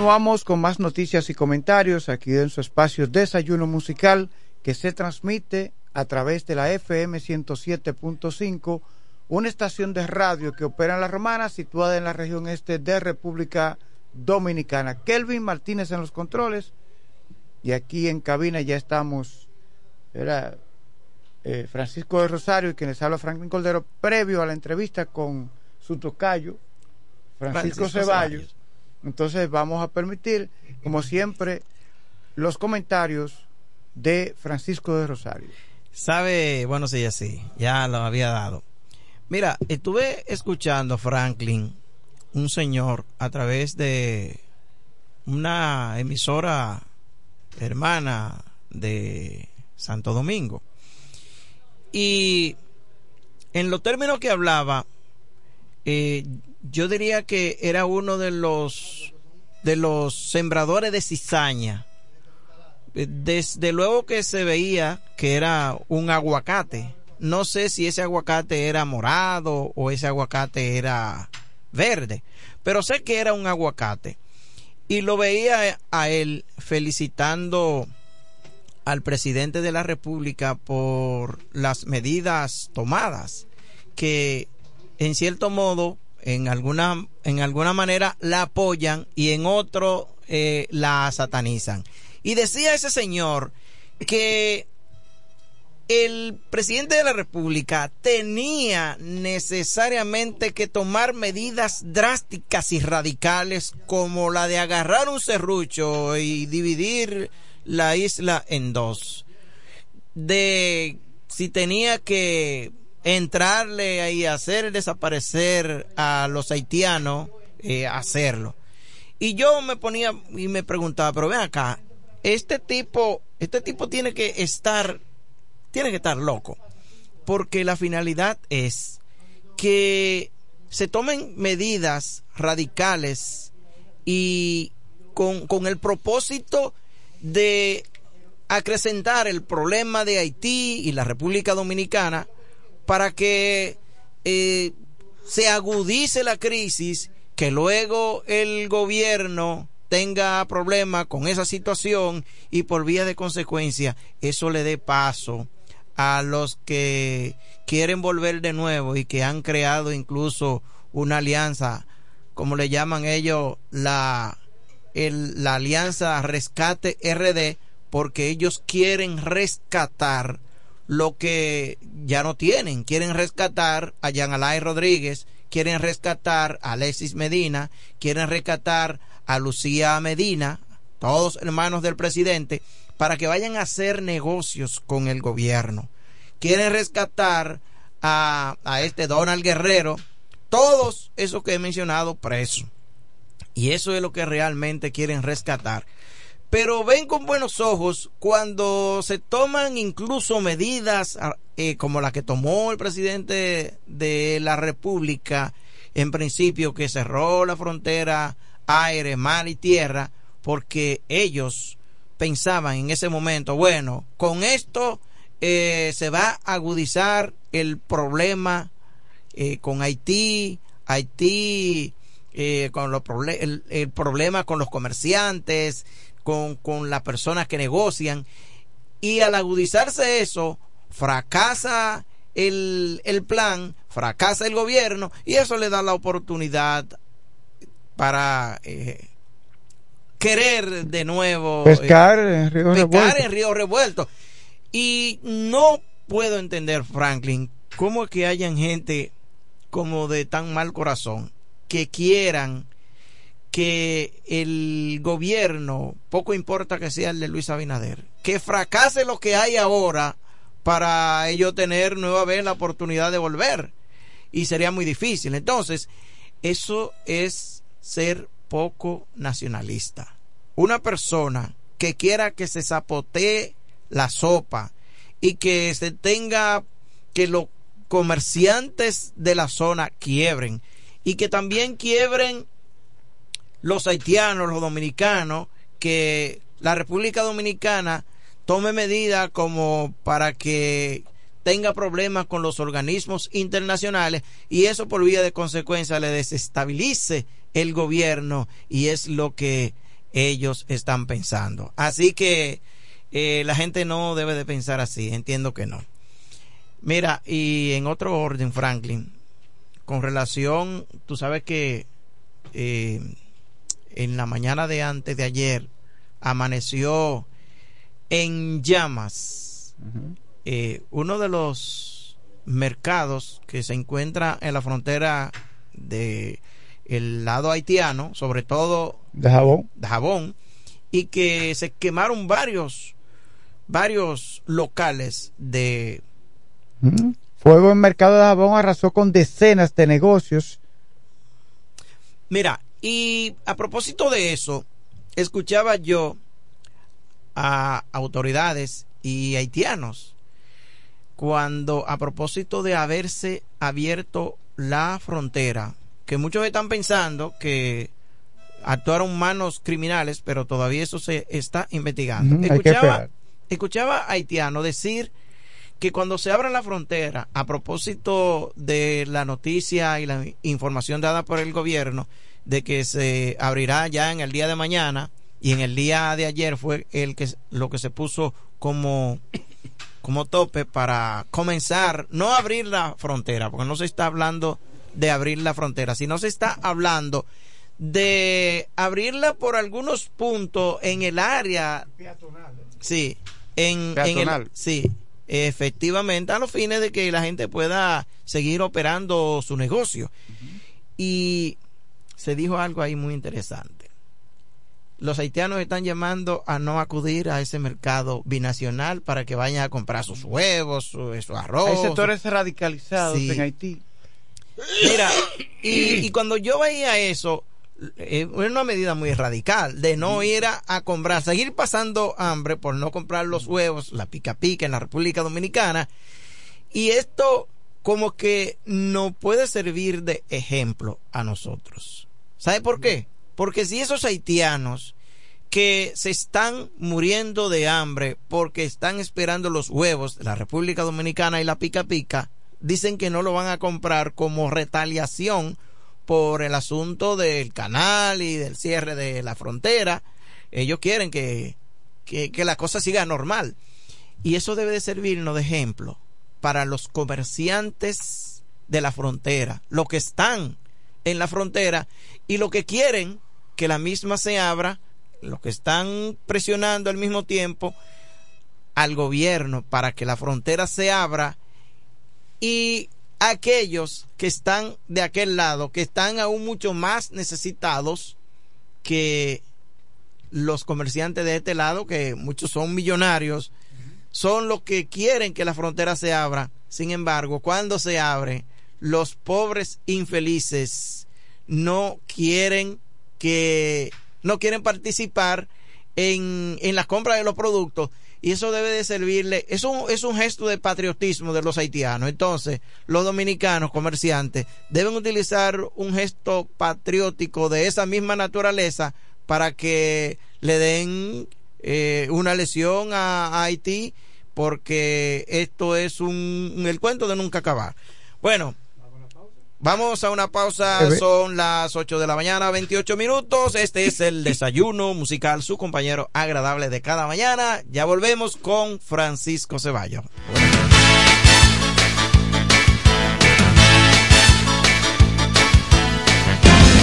Continuamos con más noticias y comentarios aquí en su espacio Desayuno Musical que se transmite a través de la FM 107.5, una estación de radio que opera en La Romana, situada en la región este de República Dominicana. Kelvin Martínez en los controles y aquí en cabina ya estamos, era eh, Francisco de Rosario y quien les habla Franklin Coldero, previo a la entrevista con su tocayo, Francisco, Francisco Ceballos. Ceballos. Entonces vamos a permitir, como siempre, los comentarios de Francisco de Rosario. Sabe, bueno, sí, ya sí, ya lo había dado. Mira, estuve escuchando Franklin, un señor, a través de una emisora hermana de Santo Domingo. Y en los términos que hablaba, eh, yo diría que era uno de los de los sembradores de cizaña. Eh, Desde luego que se veía que era un aguacate. No sé si ese aguacate era morado o ese aguacate era verde, pero sé que era un aguacate. Y lo veía a él felicitando al presidente de la República por las medidas tomadas, que en cierto modo, en alguna, en alguna manera la apoyan y en otro eh, la satanizan. Y decía ese señor que el presidente de la República tenía necesariamente que tomar medidas drásticas y radicales como la de agarrar un serrucho y dividir la isla en dos. De si tenía que entrarle y hacer desaparecer a los haitianos, eh, hacerlo. Y yo me ponía y me preguntaba, pero ven acá, este tipo, este tipo tiene que estar, tiene que estar loco, porque la finalidad es que se tomen medidas radicales y con, con el propósito de acrecentar el problema de Haití y la República Dominicana para que eh, se agudice la crisis, que luego el gobierno tenga problemas con esa situación y por vía de consecuencia eso le dé paso a los que quieren volver de nuevo y que han creado incluso una alianza, como le llaman ellos, la, la alianza Rescate RD, porque ellos quieren rescatar lo que ya no tienen. Quieren rescatar a Jean Alain Rodríguez, quieren rescatar a Alexis Medina, quieren rescatar a Lucía Medina, todos hermanos del presidente, para que vayan a hacer negocios con el gobierno. Quieren rescatar a, a este Donald Guerrero, todos esos que he mencionado presos. Y eso es lo que realmente quieren rescatar. Pero ven con buenos ojos cuando se toman incluso medidas ah, eh, como la que tomó el presidente de la República, en principio que cerró la frontera aire, mar y tierra, porque ellos pensaban en ese momento, bueno, con esto eh, se va a agudizar el problema eh, con Haití, Haití eh, con los el, el problema con los comerciantes, con, con las personas que negocian. Y al agudizarse eso, fracasa el, el plan, fracasa el gobierno y eso le da la oportunidad para eh, querer de nuevo eh, Pescar en Río pescar en río revuelto. Y no puedo entender, Franklin, cómo es que hayan gente como de tan mal corazón que quieran que el gobierno, poco importa que sea el de Luis Abinader, que fracase lo que hay ahora para ellos tener nueva vez la oportunidad de volver. Y sería muy difícil. Entonces, eso es ser poco nacionalista. Una persona que quiera que se zapotee la sopa y que se tenga que los comerciantes de la zona quiebren y que también quiebren los haitianos, los dominicanos, que la República Dominicana tome medidas como para que tenga problemas con los organismos internacionales y eso por vía de consecuencia le desestabilice el gobierno y es lo que ellos están pensando. Así que eh, la gente no debe de pensar así, entiendo que no. Mira, y en otro orden, Franklin, con relación, tú sabes que eh, en la mañana de antes de ayer amaneció en llamas. Eh, uno de los mercados que se encuentra en la frontera de el lado haitiano, sobre todo de jabón, de jabón y que se quemaron varios varios locales de Fuego en Mercado de Jabón arrasó con decenas de negocios. Mira, y a propósito de eso, escuchaba yo a autoridades y haitianos cuando a propósito de haberse abierto la frontera, que muchos están pensando que actuaron manos criminales, pero todavía eso se está investigando. Escuchaba, escuchaba a haitiano decir que cuando se abra la frontera, a propósito de la noticia y la información dada por el gobierno de que se abrirá ya en el día de mañana y en el día de ayer fue el que lo que se puso como como tope para comenzar no abrir la frontera, porque no se está hablando de abrir la frontera, sino se está hablando de abrirla por algunos puntos en el área Sí, en, en el, Peatonal. sí, efectivamente, a los fines de que la gente pueda seguir operando su negocio. Y se dijo algo ahí muy interesante. Los haitianos están llamando a no acudir a ese mercado binacional para que vayan a comprar sus huevos, su, su arroz. Hay sectores radicalizados Sí. en Haití. Mira, y, y cuando yo veía eso, eh, era una medida muy radical de no ir a, a comprar, seguir pasando hambre por no comprar los huevos, la pica pica en la República Dominicana. Y esto como que no puede servir de ejemplo a nosotros. ¿Sabe por qué? Porque si esos haitianos que se están muriendo de hambre porque están esperando los huevos de la República Dominicana y la pica pica, dicen que no lo van a comprar como retaliación por el asunto del canal y del cierre de la frontera. Ellos quieren que, que, la cosa siga normal. Y eso debe de servirnos de ejemplo para los comerciantes de la frontera, los que están en la frontera y los que quieren que la misma se abra, los que están presionando al mismo tiempo al gobierno para que la frontera se abra y aquellos que están de aquel lado, que están aún mucho más necesitados que los comerciantes de este lado, que muchos son millonarios, son los que quieren que la frontera se abra. Sin embargo, cuando se abre, los pobres infelices no quieren que no quieren participar en, en la compra de los productos y eso debe de servirle, es un, es un gesto de patriotismo de los haitianos. Entonces, los dominicanos comerciantes deben utilizar un gesto patriótico de esa misma naturaleza para que le den eh, una lesión a, a Haití, porque esto es un, el cuento de nunca acabar. Bueno, Vamos a una pausa, Eh, son las 8 de la mañana, 28 minutos. Este es el desayuno musical, su compañero agradable de cada mañana. Ya volvemos con Francisco Ceballos.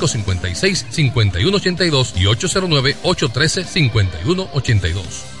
809-556-5182 y 809-813-5182.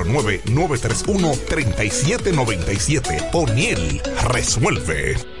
809-931-3797. O'Neill resuelve.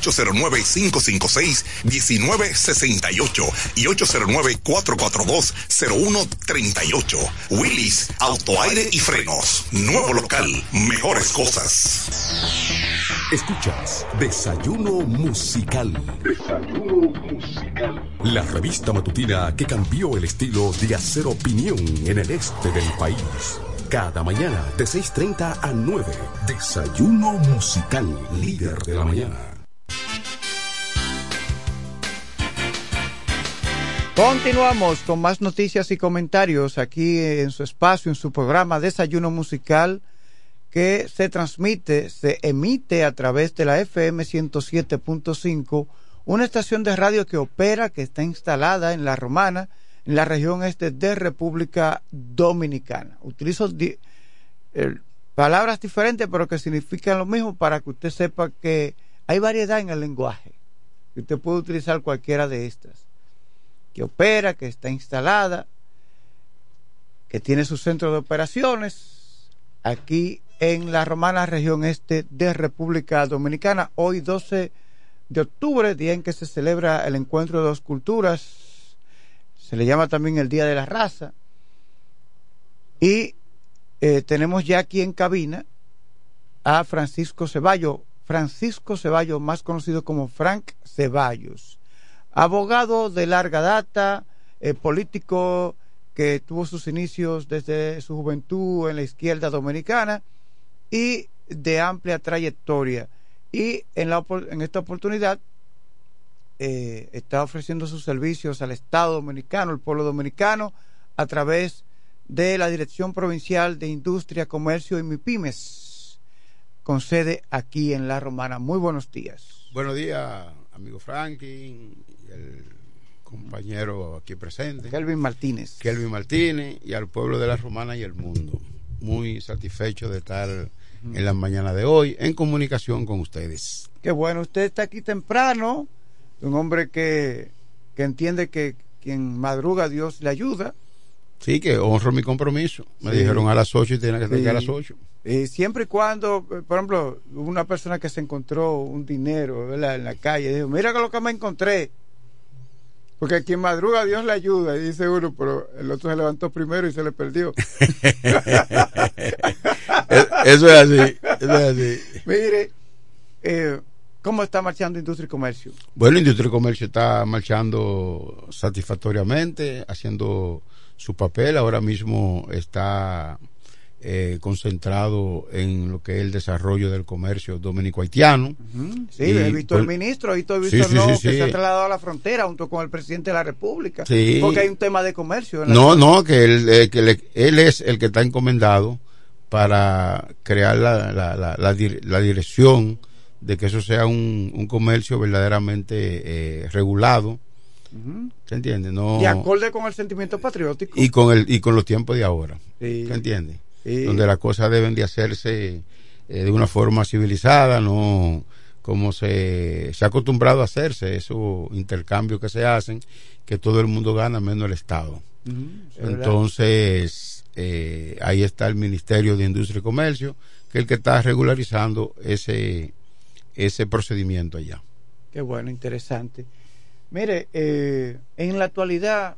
809-556-1968 y 809-442-0138. Willis, autoaire y frenos. Nuevo local, mejores cosas. Escuchas Desayuno Musical. Desayuno Musical. La revista matutina que cambió el estilo de hacer opinión en el este del país. Cada mañana de 6.30 a 9. Desayuno Musical, líder de la mañana. Continuamos con más noticias y comentarios aquí en su espacio, en su programa Desayuno Musical, que se transmite, se emite a través de la FM 107.5, una estación de radio que opera, que está instalada en La Romana, en la región este de República Dominicana. Utilizo palabras diferentes, pero que significan lo mismo para que usted sepa que hay variedad en el lenguaje. Y usted puede utilizar cualquiera de estas que opera, que está instalada, que tiene su centro de operaciones aquí en la romana región este de República Dominicana. Hoy 12 de octubre, día en que se celebra el encuentro de dos culturas, se le llama también el Día de la Raza. Y eh, tenemos ya aquí en cabina a Francisco Ceballos, Francisco Ceballos, más conocido como Frank Ceballos abogado de larga data, eh, político que tuvo sus inicios desde su juventud en la izquierda dominicana y de amplia trayectoria. Y en, la, en esta oportunidad eh, está ofreciendo sus servicios al Estado dominicano, al pueblo dominicano, a través de la Dirección Provincial de Industria, Comercio y MIPIMES, con sede aquí en La Romana. Muy buenos días. Buenos días, amigo Franklin, y el compañero aquí presente. Kelvin Martínez. Kelvin Martínez y al pueblo de la Romana y el mundo. Muy satisfecho de estar en la mañana de hoy en comunicación con ustedes. Qué bueno, usted está aquí temprano, un hombre que, que entiende que quien madruga Dios le ayuda. Sí, que honro mi compromiso. Me Sí. dijeron a las 8 y tenía que estar aquí a Sí. las 8. Y siempre y cuando, eh, por ejemplo, una persona que se encontró un dinero ¿verdad? en la calle, dijo, mira lo que me encontré. Porque quien madruga Dios le ayuda, y dice uno, pero el otro se levantó primero y se le perdió. Eso es así, eso es así. Mire, eh, ¿cómo está marchando Industria y Comercio? Bueno, Industria y Comercio está marchando satisfactoriamente, haciendo su papel. Ahora mismo está eh, concentrado en lo que es el desarrollo del comercio dominico-haitiano. Sí, Y, he visto al pues, ministro, he visto, he visto sí, no, sí, que se ha trasladado a la frontera junto con el presidente de la República. Porque hay un tema de comercio. en No, no, que, él, eh, que le- él es el que está encomendado para crear la, la, la, la dir- la dirección de que eso sea un, un comercio verdaderamente eh, regulado. ¿Se entiende? No, De acorde con el sentimiento patriótico. y con el y con los tiempos de ahora Sí. Sí. donde las cosas deben de hacerse eh, de una forma civilizada no como se, se ha acostumbrado a hacerse esos intercambios que se hacen que todo el mundo gana menos el Estado entonces eh, ahí está el Ministerio de Industria y Comercio que es el que está regularizando ese ese procedimiento allá Qué bueno, interesante. Mire, eh, en la actualidad,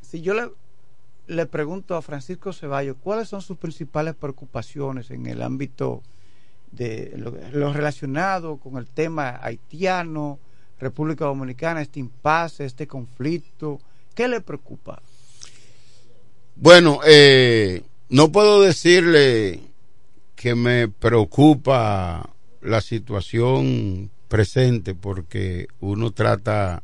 si yo le, pregunto a Francisco Ceballos, ¿cuáles son sus principales preocupaciones en el ámbito de lo, lo relacionado con el tema haitiano, República Dominicana, este impasse, este conflicto? ¿Qué le preocupa? Bueno, eh, no puedo decirle que me preocupa la situación presente porque uno trata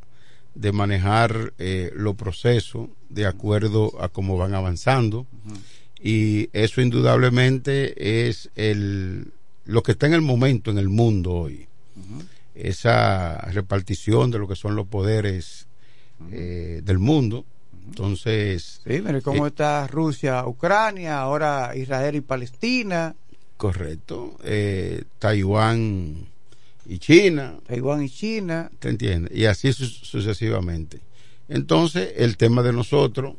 de manejar eh, los procesos de acuerdo a cómo van avanzando. Y eso indudablemente es el lo que está en el momento en el mundo hoy. Esa repartición de lo que son los poderes eh, del mundo. Entonces Sí, mire cómo eh, está Rusia, Ucrania, ahora Israel y Palestina, Correcto. Eh, Taiwán y China. Taiwán y China. ¿Te entiendes? Y así su- sucesivamente. Entonces, el tema de nosotros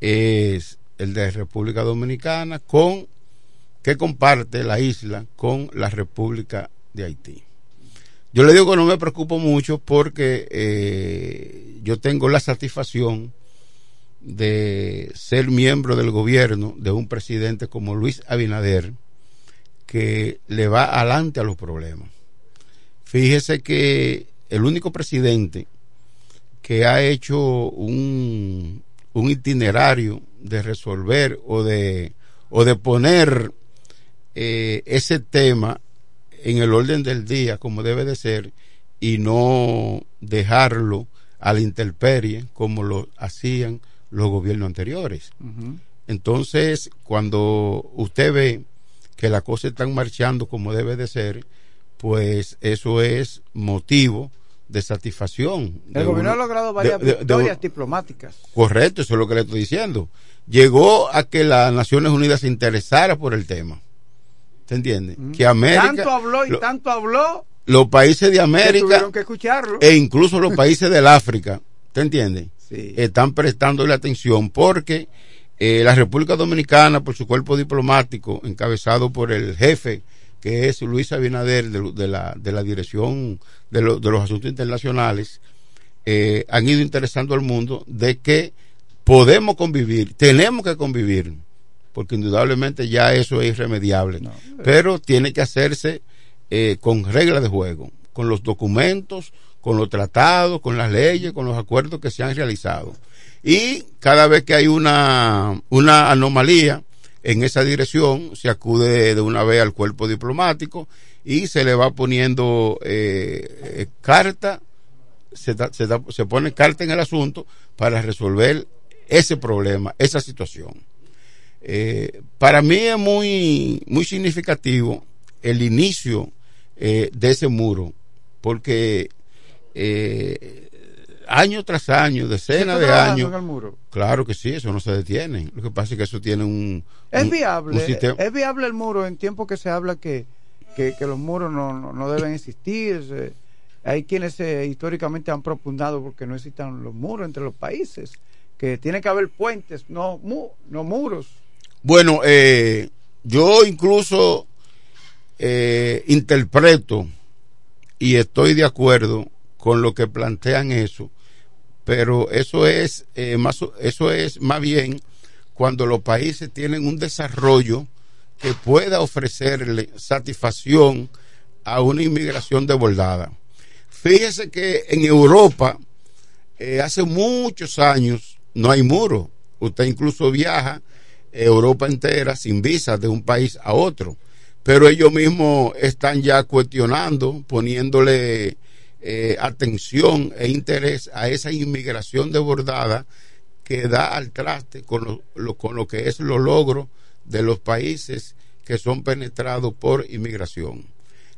es el de República Dominicana con que comparte la isla con la República de Haití. Yo le digo que no me preocupo mucho porque eh, yo tengo la satisfacción de ser miembro del gobierno de un presidente como Luis Abinader que le va adelante a los problemas. Fíjese que el único presidente que ha hecho un, un itinerario de resolver o de, o de poner eh, ese tema en el orden del día como debe de ser y no dejarlo a la intemperie como lo hacían los gobiernos anteriores. Entonces, cuando usted ve que las cosas están marchando como debe de ser, pues eso es motivo de satisfacción. El de gobierno uno- ha logrado varias de- victorias diplomáticas. Correcto, eso es lo que le estoy diciendo. Llegó a que las Naciones Unidas se interesara por el tema. ¿Se entiende? Que América, tanto habló y lo- tanto habló los países de que América tuvieron que escucharlo. e incluso los países del África, ¿te entiendes? Sí. Están prestándole atención porque eh, la República Dominicana, por su cuerpo diplomático, encabezado por el jefe, que es Luis Abinader, de, de la, de la Dirección de, lo- de los Asuntos Internacionales, eh, han ido interesando al mundo de que podemos convivir, tenemos que convivir, porque indudablemente ya eso es irremediable, pero tiene que hacerse eh, con reglas de juego, con los documentos, con los tratados, con las leyes, con los acuerdos que se han realizado. Y cada vez que hay una, una anomalía en esa dirección, se acude de una vez al cuerpo diplomático y se le va poniendo eh, carta, se, da- se, da- se pone carta en el asunto para resolver ese problema, esa situación. Eh, para mí es muy, muy significativo el inicio eh, de ese muro, porque eh, año tras año, ¿Se decenas de años, en el muro? claro que sí, eso no se detiene. Lo que pasa es que eso tiene un... Es un- viable, un es viable el muro en tiempo que se habla que, que, que los muros no, no, no deben existir. se- hay quienes eh, históricamente han propugnado porque no existan los muros entre los países, que tiene que haber puentes, no, mu- no muros. Bueno, eh, yo incluso eh, interpreto y estoy de acuerdo con lo que plantean eso, pero eso es eh, más eso es más bien cuando los países tienen un desarrollo que pueda ofrecerle satisfacción a una inmigración desbordada. Fíjese que en Europa eh, hace muchos años no hay muro. Usted incluso viaja Europa entera sin visa de un país a otro. Pero ellos mismos están ya cuestionando, poniéndole eh, atención e interés a esa inmigración desbordada que da al traste con lo, con lo que es los logros de los países que son penetrados por inmigración.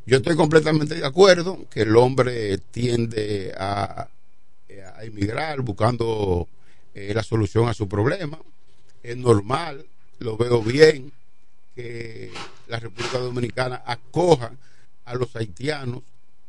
Yo estoy completamente de acuerdo que el hombre tiende a, a emigrar buscando eh, la solución a su problema. Es normal, lo veo bien, que la República Dominicana acoja a los haitianos,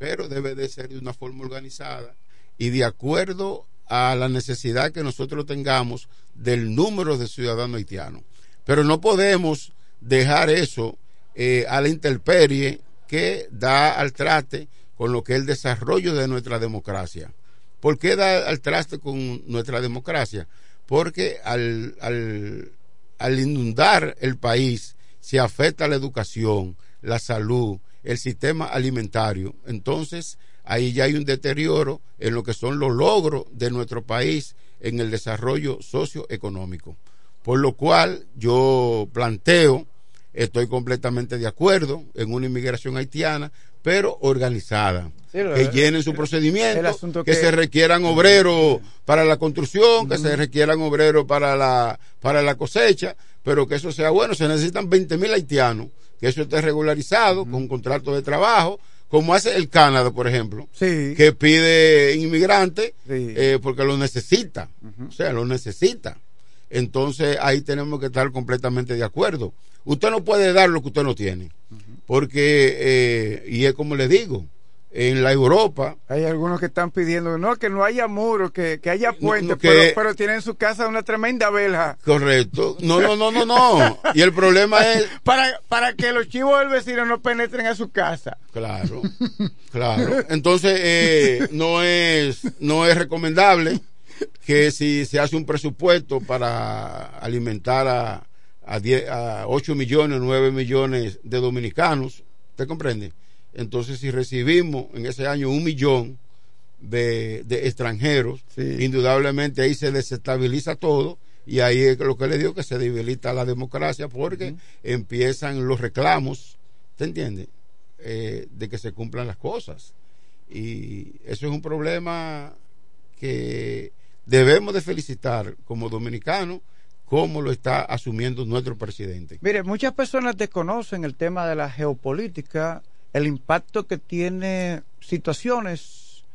pero debe de ser de una forma organizada y de acuerdo a la necesidad que nosotros tengamos del número de ciudadanos haitianos. Pero no podemos dejar eso eh, a la intemperie que da al traste con lo que es el desarrollo de nuestra democracia. ¿Por qué da al traste con nuestra democracia? Porque al, inundar el país se afecta la educación, la salud, el sistema alimentario. Entonces, ahí ya hay un deterioro en lo que son los logros de nuestro país en el desarrollo socioeconómico. Por lo cual yo planteo, estoy completamente de acuerdo en una inmigración haitiana, pero organizada. que llenen su procedimiento, que, se requieran obreros para la construcción, que se requieran obreros para la, para la cosecha, pero que eso sea bueno. Se necesitan 20 mil haitianos, que eso esté regularizado con un contrato de trabajo, como hace el Canadá, por ejemplo, que pide inmigrantes eh, porque lo necesita, o sea, lo necesita. Entonces ahí tenemos que estar completamente de acuerdo. Usted no puede dar lo que usted no tiene, porque, eh, y es como le digo, en la Europa. Hay algunos que están pidiendo, no, que no haya muros, que, haya puentes, pero, pero, tienen en su casa una tremenda vela. Correcto. No, no, no, no, no. Y el problema es... para, para que los chivos del vecino no penetren a su casa. Claro, claro. Entonces, eh, no, es, no es recomendable que si se hace un presupuesto para alimentar a, a, 10, a 8 millones, 9 millones de dominicanos, ¿te comprende? Entonces, si recibimos en ese año un millón de, extranjeros, indudablemente ahí se desestabiliza todo y ahí es lo que le digo que se debilita la democracia porque empiezan los reclamos, ¿te entiendes? Eh, de que se cumplan las cosas. Y eso es un problema que debemos de felicitar como dominicanos como lo está asumiendo nuestro presidente. Mire, muchas personas desconocen el tema de la geopolítica el impacto que tiene situaciones,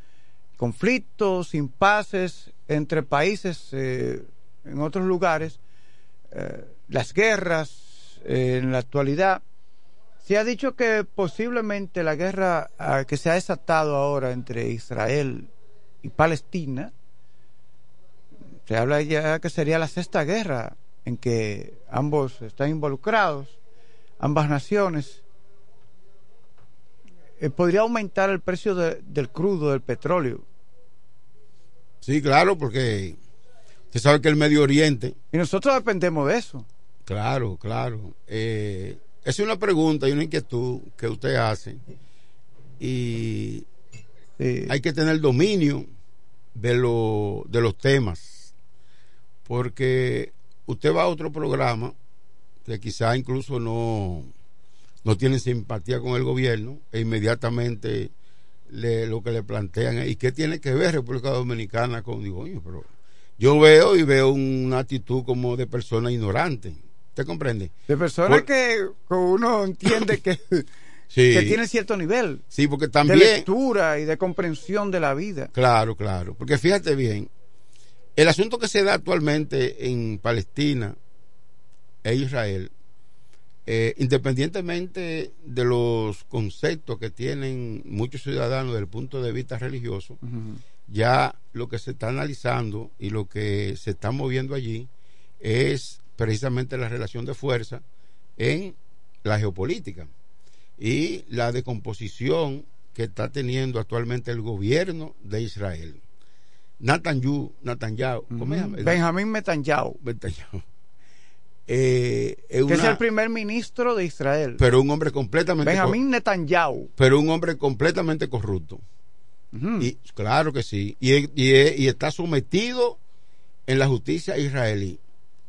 conflictos, impases entre países eh, en otros lugares, eh, las guerras eh, en la actualidad. Se ha dicho que posiblemente la guerra ah, que se ha desatado ahora entre Israel y Palestina, se habla ya que sería la sexta guerra en que ambos están involucrados, ambas naciones. Eh, podría aumentar el precio del crudo, del petróleo. Sí, claro, porque usted sabe que el Medio Oriente... Y nosotros dependemos de eso. Claro, claro. Eh, es una pregunta y una inquietud que usted hace. Y hay que tener dominio de, lo, de los temas. Porque usted va a otro programa que quizá incluso no no tienen simpatía con el gobierno e inmediatamente le, lo que le plantean es, ¿y qué tiene que ver República Dominicana con, digo, pero yo veo y veo una actitud como de persona ignorante, ¿usted comprende? De persona que uno entiende que... que tiene cierto nivel sí, porque también, de lectura y de comprensión de la vida. Claro, claro. Porque fíjate bien, el asunto que se da actualmente en Palestina e Israel eh, independientemente de los conceptos que tienen muchos ciudadanos desde el punto de vista religioso, ya lo que se está analizando y lo que se está moviendo allí es precisamente la relación de fuerza en la geopolítica y la decomposición que está teniendo actualmente el gobierno de Israel. Netanyahu, Netanyahu, ¿cómo se llama? Benjamín Netanyahu. Netanyahu eh, que es el primer ministro de Israel. Pero un hombre completamente. Benjamín Netanyahu. Pero un hombre completamente corrupto. Y claro que sí. Y, y, está sometido en la justicia israelí.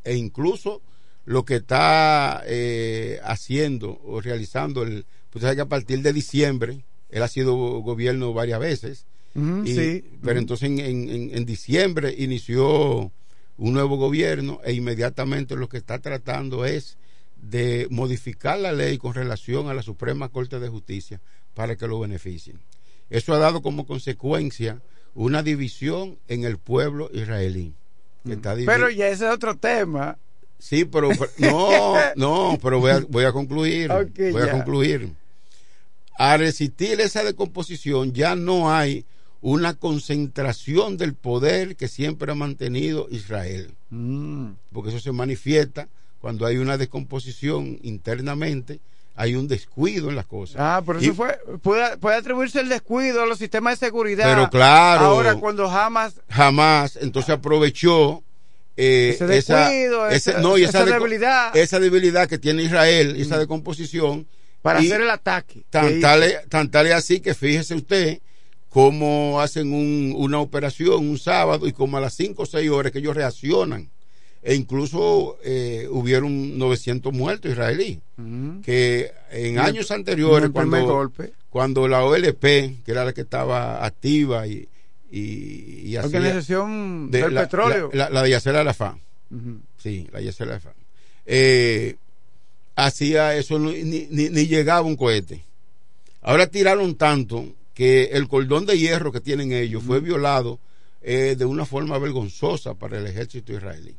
E incluso lo que está eh, haciendo o realizando, el, pues que a partir de diciembre, él ha sido gobierno varias veces. sí. Pero entonces en, en, en diciembre inició un nuevo gobierno e inmediatamente lo que está tratando es de modificar la ley con relación a la Suprema Corte de Justicia para que lo beneficien. Eso ha dado como consecuencia una división en el pueblo israelí. que está divi- Pero ya ese es otro tema. Sí, pero, no, no, pero voy a, voy a concluir. Voy a concluir. Al resistir esa decomposición ya no hay una concentración del poder que siempre ha mantenido Israel. Mm. Porque eso se manifiesta cuando hay una descomposición internamente, hay un descuido en las cosas. Ah, por Y- eso fue. Puede, puede atribuirse el descuido a los sistemas de seguridad. Pero claro. Ahora, cuando jamás. jamás entonces aprovechó eh, Ese descuido, esa, no, y esa debilidad. Mm. esa debilidad que tiene Israel, esa decomposición Para y hacer el ataque. tal, tan tal es así que fíjese usted cómo hacen un- una operación un sábado y como a las 5 o 6 horas que ellos reaccionan e incluso eh, hubieron 900 muertos israelíes que en el- años anteriores cuando, golpe. cuando la OLP que era la que estaba activa y, y, y hacía- Organización de del la, Petróleo. la, la- la de Arafat Ujú. sí la Yasser Arafat eh, hacía eso ni, ni llegaba un cohete ahora tiraron tanto que el cordón de hierro que tienen ellos fue violado eh, de una forma vergonzosa para el ejército israelí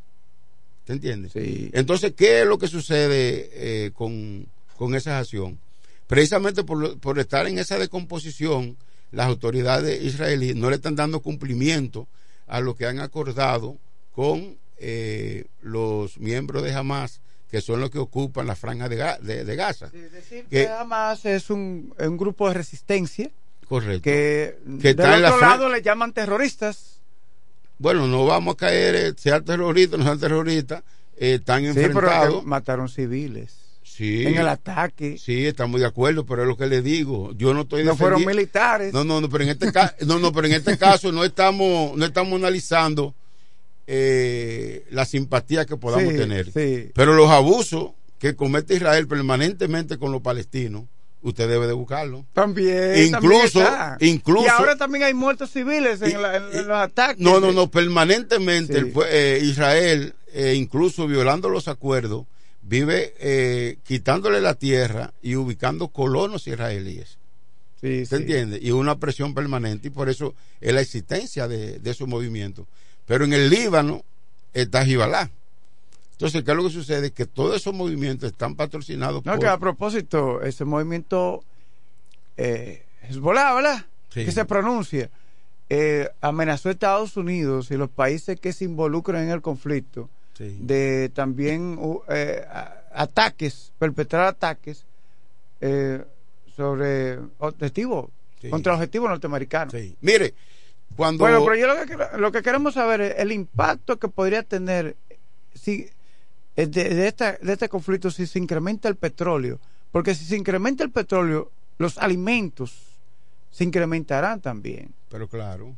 ¿te entiendes? entonces ¿qué es lo que sucede eh, con, con esa acción? precisamente por, lo- por estar en esa decomposición las autoridades israelíes no le están dando cumplimiento a lo que han acordado con eh, los miembros de Hamas que son los que ocupan la franja de, de- de Gaza Que que, Hamas es un, un grupo de resistencia correcto que, Que del la otro lado le llaman terroristas. bueno no vamos a caer eh, sea terrorista o no sea terrorista eh, están Sí, pero enfrentados que mataron civiles. Sí. En el ataque. Sí, estamos de acuerdo, pero es lo que le digo. Yo no estoy No fueron militares. No, no, no, pero en este caso, no, no, pero en este caso no estamos, no estamos analizando eh, la simpatía que podamos Sí, tener. sí. Pero los abusos que comete Israel permanentemente con los palestinos, usted debe de buscarlo. También. Incluso, también incluso. Y ahora también hay muertos civiles en, la- en- los ataques. No, no, no, permanentemente Sí. el eh, Israel, eh, incluso violando los acuerdos, vive eh, quitándole la tierra y ubicando colonos israelíes. Sí, ¿Se sí. entiende? Y una presión permanente, y por eso es la existencia de, de esos movimientos. Pero en el Líbano está Gibalá. Entonces, ¿qué es lo que sucede? Que todos esos movimientos están patrocinados No, por... que a propósito, ese movimiento eh, Hezbollah, ¿verdad? Sí. Que se pronuncia, eh, amenazó a Estados Unidos y los países que se involucran en el conflicto Sí. de también uh, eh, ataques, perpetrar ataques eh, sobre objetivos, Sí. contra objetivos norteamericanos. Mire, cuando... Bueno, pero yo lo que, lo que queremos saber es el impacto que podría tener si de, de esta, de este conflicto si se incrementa el petróleo. Porque si se incrementa el petróleo, los alimentos se incrementarán también. Pero claro.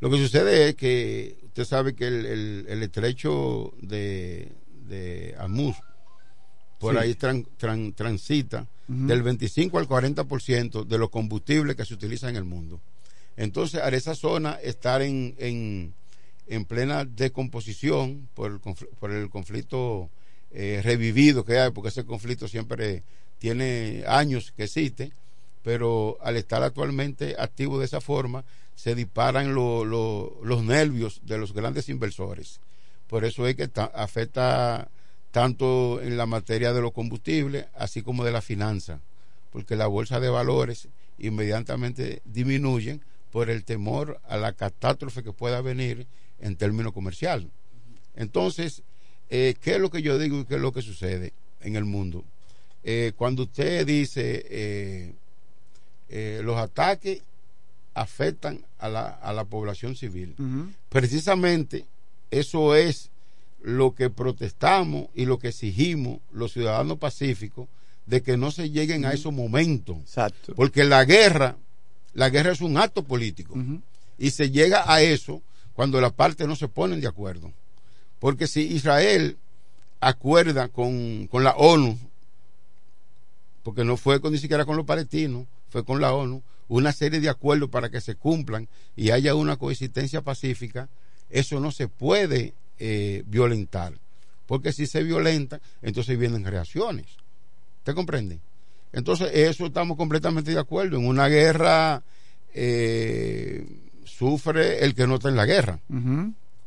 Lo que sucede es que usted sabe que el, el- el estrecho de, de Hormuz, por Sí. ahí tran- tran- transita del 25 al 40% de los combustibles que se utilizan en el mundo. Entonces, a esa zona estar en, en, en plena descomposición por el, por el conflicto eh, revivido que hay, porque ese conflicto siempre tiene años que existe, pero al estar actualmente activo de esa forma, se disparan lo- lo- los nervios de los grandes inversores. Por eso es que ta- afecta tanto en la materia de los combustibles, así como de la finanza, porque la bolsa de valores inmediatamente disminuyen por el temor a la catástrofe que pueda venir en términos comerciales. Entonces, eh, ¿qué es lo que yo digo y qué es lo que sucede en el mundo? Eh, cuando usted dice eh, eh, los ataques afectan a la, a la población civil, precisamente eso es lo que protestamos y lo que exigimos los ciudadanos pacíficos de que no se lleguen a esos momentos. Exacto. Porque la guerra, la guerra es un acto político. Y se llega a eso cuando las partes no se ponen de acuerdo. Porque si Israel acuerda con, con la ONU, porque no fue con, ni siquiera con los palestinos, fue con la ONU, una serie de acuerdos para que se cumplan y haya una coexistencia pacífica, eso no se puede eh, violentar. Porque si se violenta, entonces vienen reacciones. ¿Usted comprende? Entonces, eso estamos completamente de acuerdo. En una guerra eh, sufre el que no está en la guerra.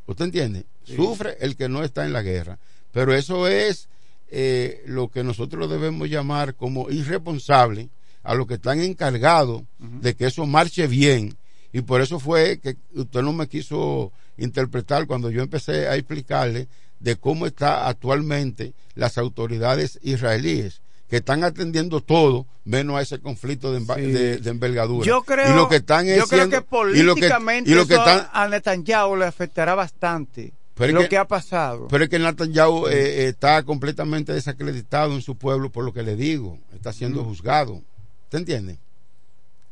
¿Usted entiende? Sufre el que no está en la guerra. Pero eso es eh, lo que nosotros debemos llamar como irresponsable a los que están encargados de que eso marche bien. Y por eso fue que usted no me quiso interpretar cuando yo empecé a explicarle de cómo está actualmente las autoridades israelíes que están atendiendo todo menos a ese conflicto de, de, envergadura. Yo creo, y lo que están yo creo que políticamente y lo que, están, a Netanyahu le afectará bastante lo que, ha pasado. Pero es que Netanyahu eh, está completamente desacreditado en su pueblo por lo que le digo. Está siendo juzgado. ¿Te entiende?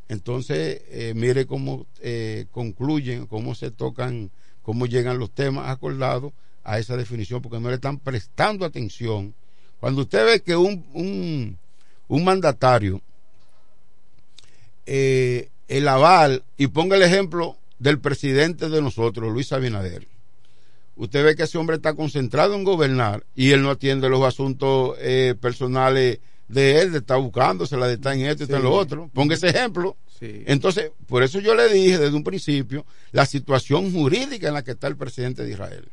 Entonces, eh, mire cómo eh, concluyen, cómo se tocan, cómo llegan los temas acordados a esa definición, porque no le están prestando atención cuando usted ve que un, un, un mandatario, eh, el aval, y ponga el ejemplo del presidente de nosotros, Luis Abinader, usted ve que ese hombre está concentrado en gobernar y él no atiende los asuntos eh, personales de él, de estar buscándose, la de estar en esto y está en lo otro. Ponga ese ejemplo. Entonces, por eso yo le dije desde un principio la situación jurídica en la que está el presidente de Israel.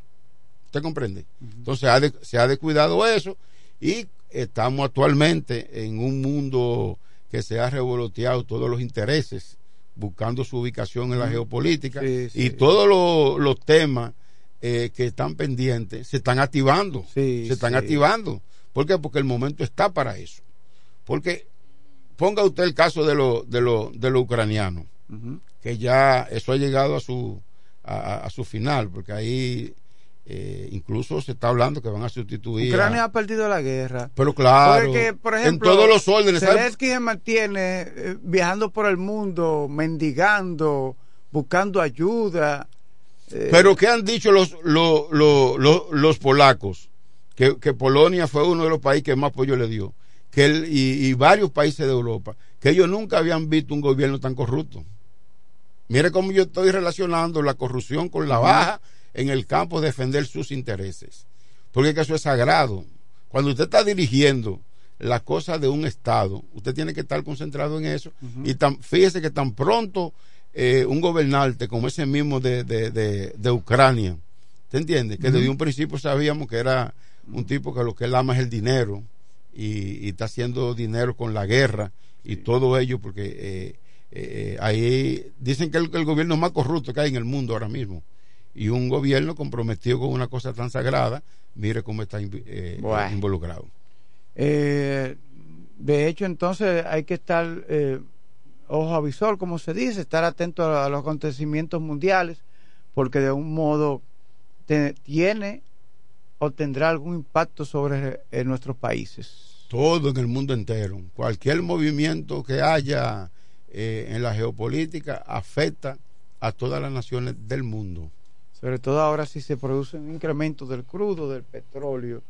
¿Usted comprende? Entonces se ha descuidado eso y estamos actualmente en un mundo que se ha revoloteado todos los intereses, buscando su ubicación en la geopolítica y todos los, temas eh, que están pendientes se están activando, se están activando. ¿Por qué? Porque el momento está para eso. Porque ponga usted el caso de los de lo, de lo ucranianos, que ya eso ha llegado a su a su final, porque ahí eh, incluso se está hablando que van a sustituir. Ucrania ha perdido la guerra. Pero claro, por ejemplo, en todos los órdenes. Zelensky se mantiene eh, viajando por el mundo, mendigando, buscando ayuda. Eh. Pero ¿qué han dicho los, los, los, polacos? Que, que, Polonia fue uno de los países que más apoyo le dio. Que él, y, varios países de Europa. Que ellos nunca habían visto un gobierno tan corrupto. Mire cómo yo estoy relacionando la corrupción con la baja en el campo defender sus intereses. Porque eso es sagrado. Cuando usted está dirigiendo la cosa de un Estado, usted tiene que estar concentrado en eso. Y tan, fíjese que tan pronto eh, un gobernante como ese mismo de, de, Ucrania, ¿te entiende? Que desde un principio sabíamos que era un tipo que lo que él ama es el dinero y, está haciendo dinero con la guerra y todo ello porque eh, eh, ahí dicen que el, el gobierno más corrupto que hay en el mundo ahora mismo y un gobierno comprometido con una cosa tan sagrada, mire cómo está eh, involucrado. Eh, de hecho, entonces hay que estar eh, ojo a visor, como se dice, estar atento a, los acontecimientos mundiales, porque de un modo tiene o tendrá algún impacto sobre nuestros países. Todo en el mundo entero. Cualquier movimiento que haya en la geopolítica afecta a todas las naciones del mundo sobre todo ahora si se produce un incremento del crudo, del petróleo.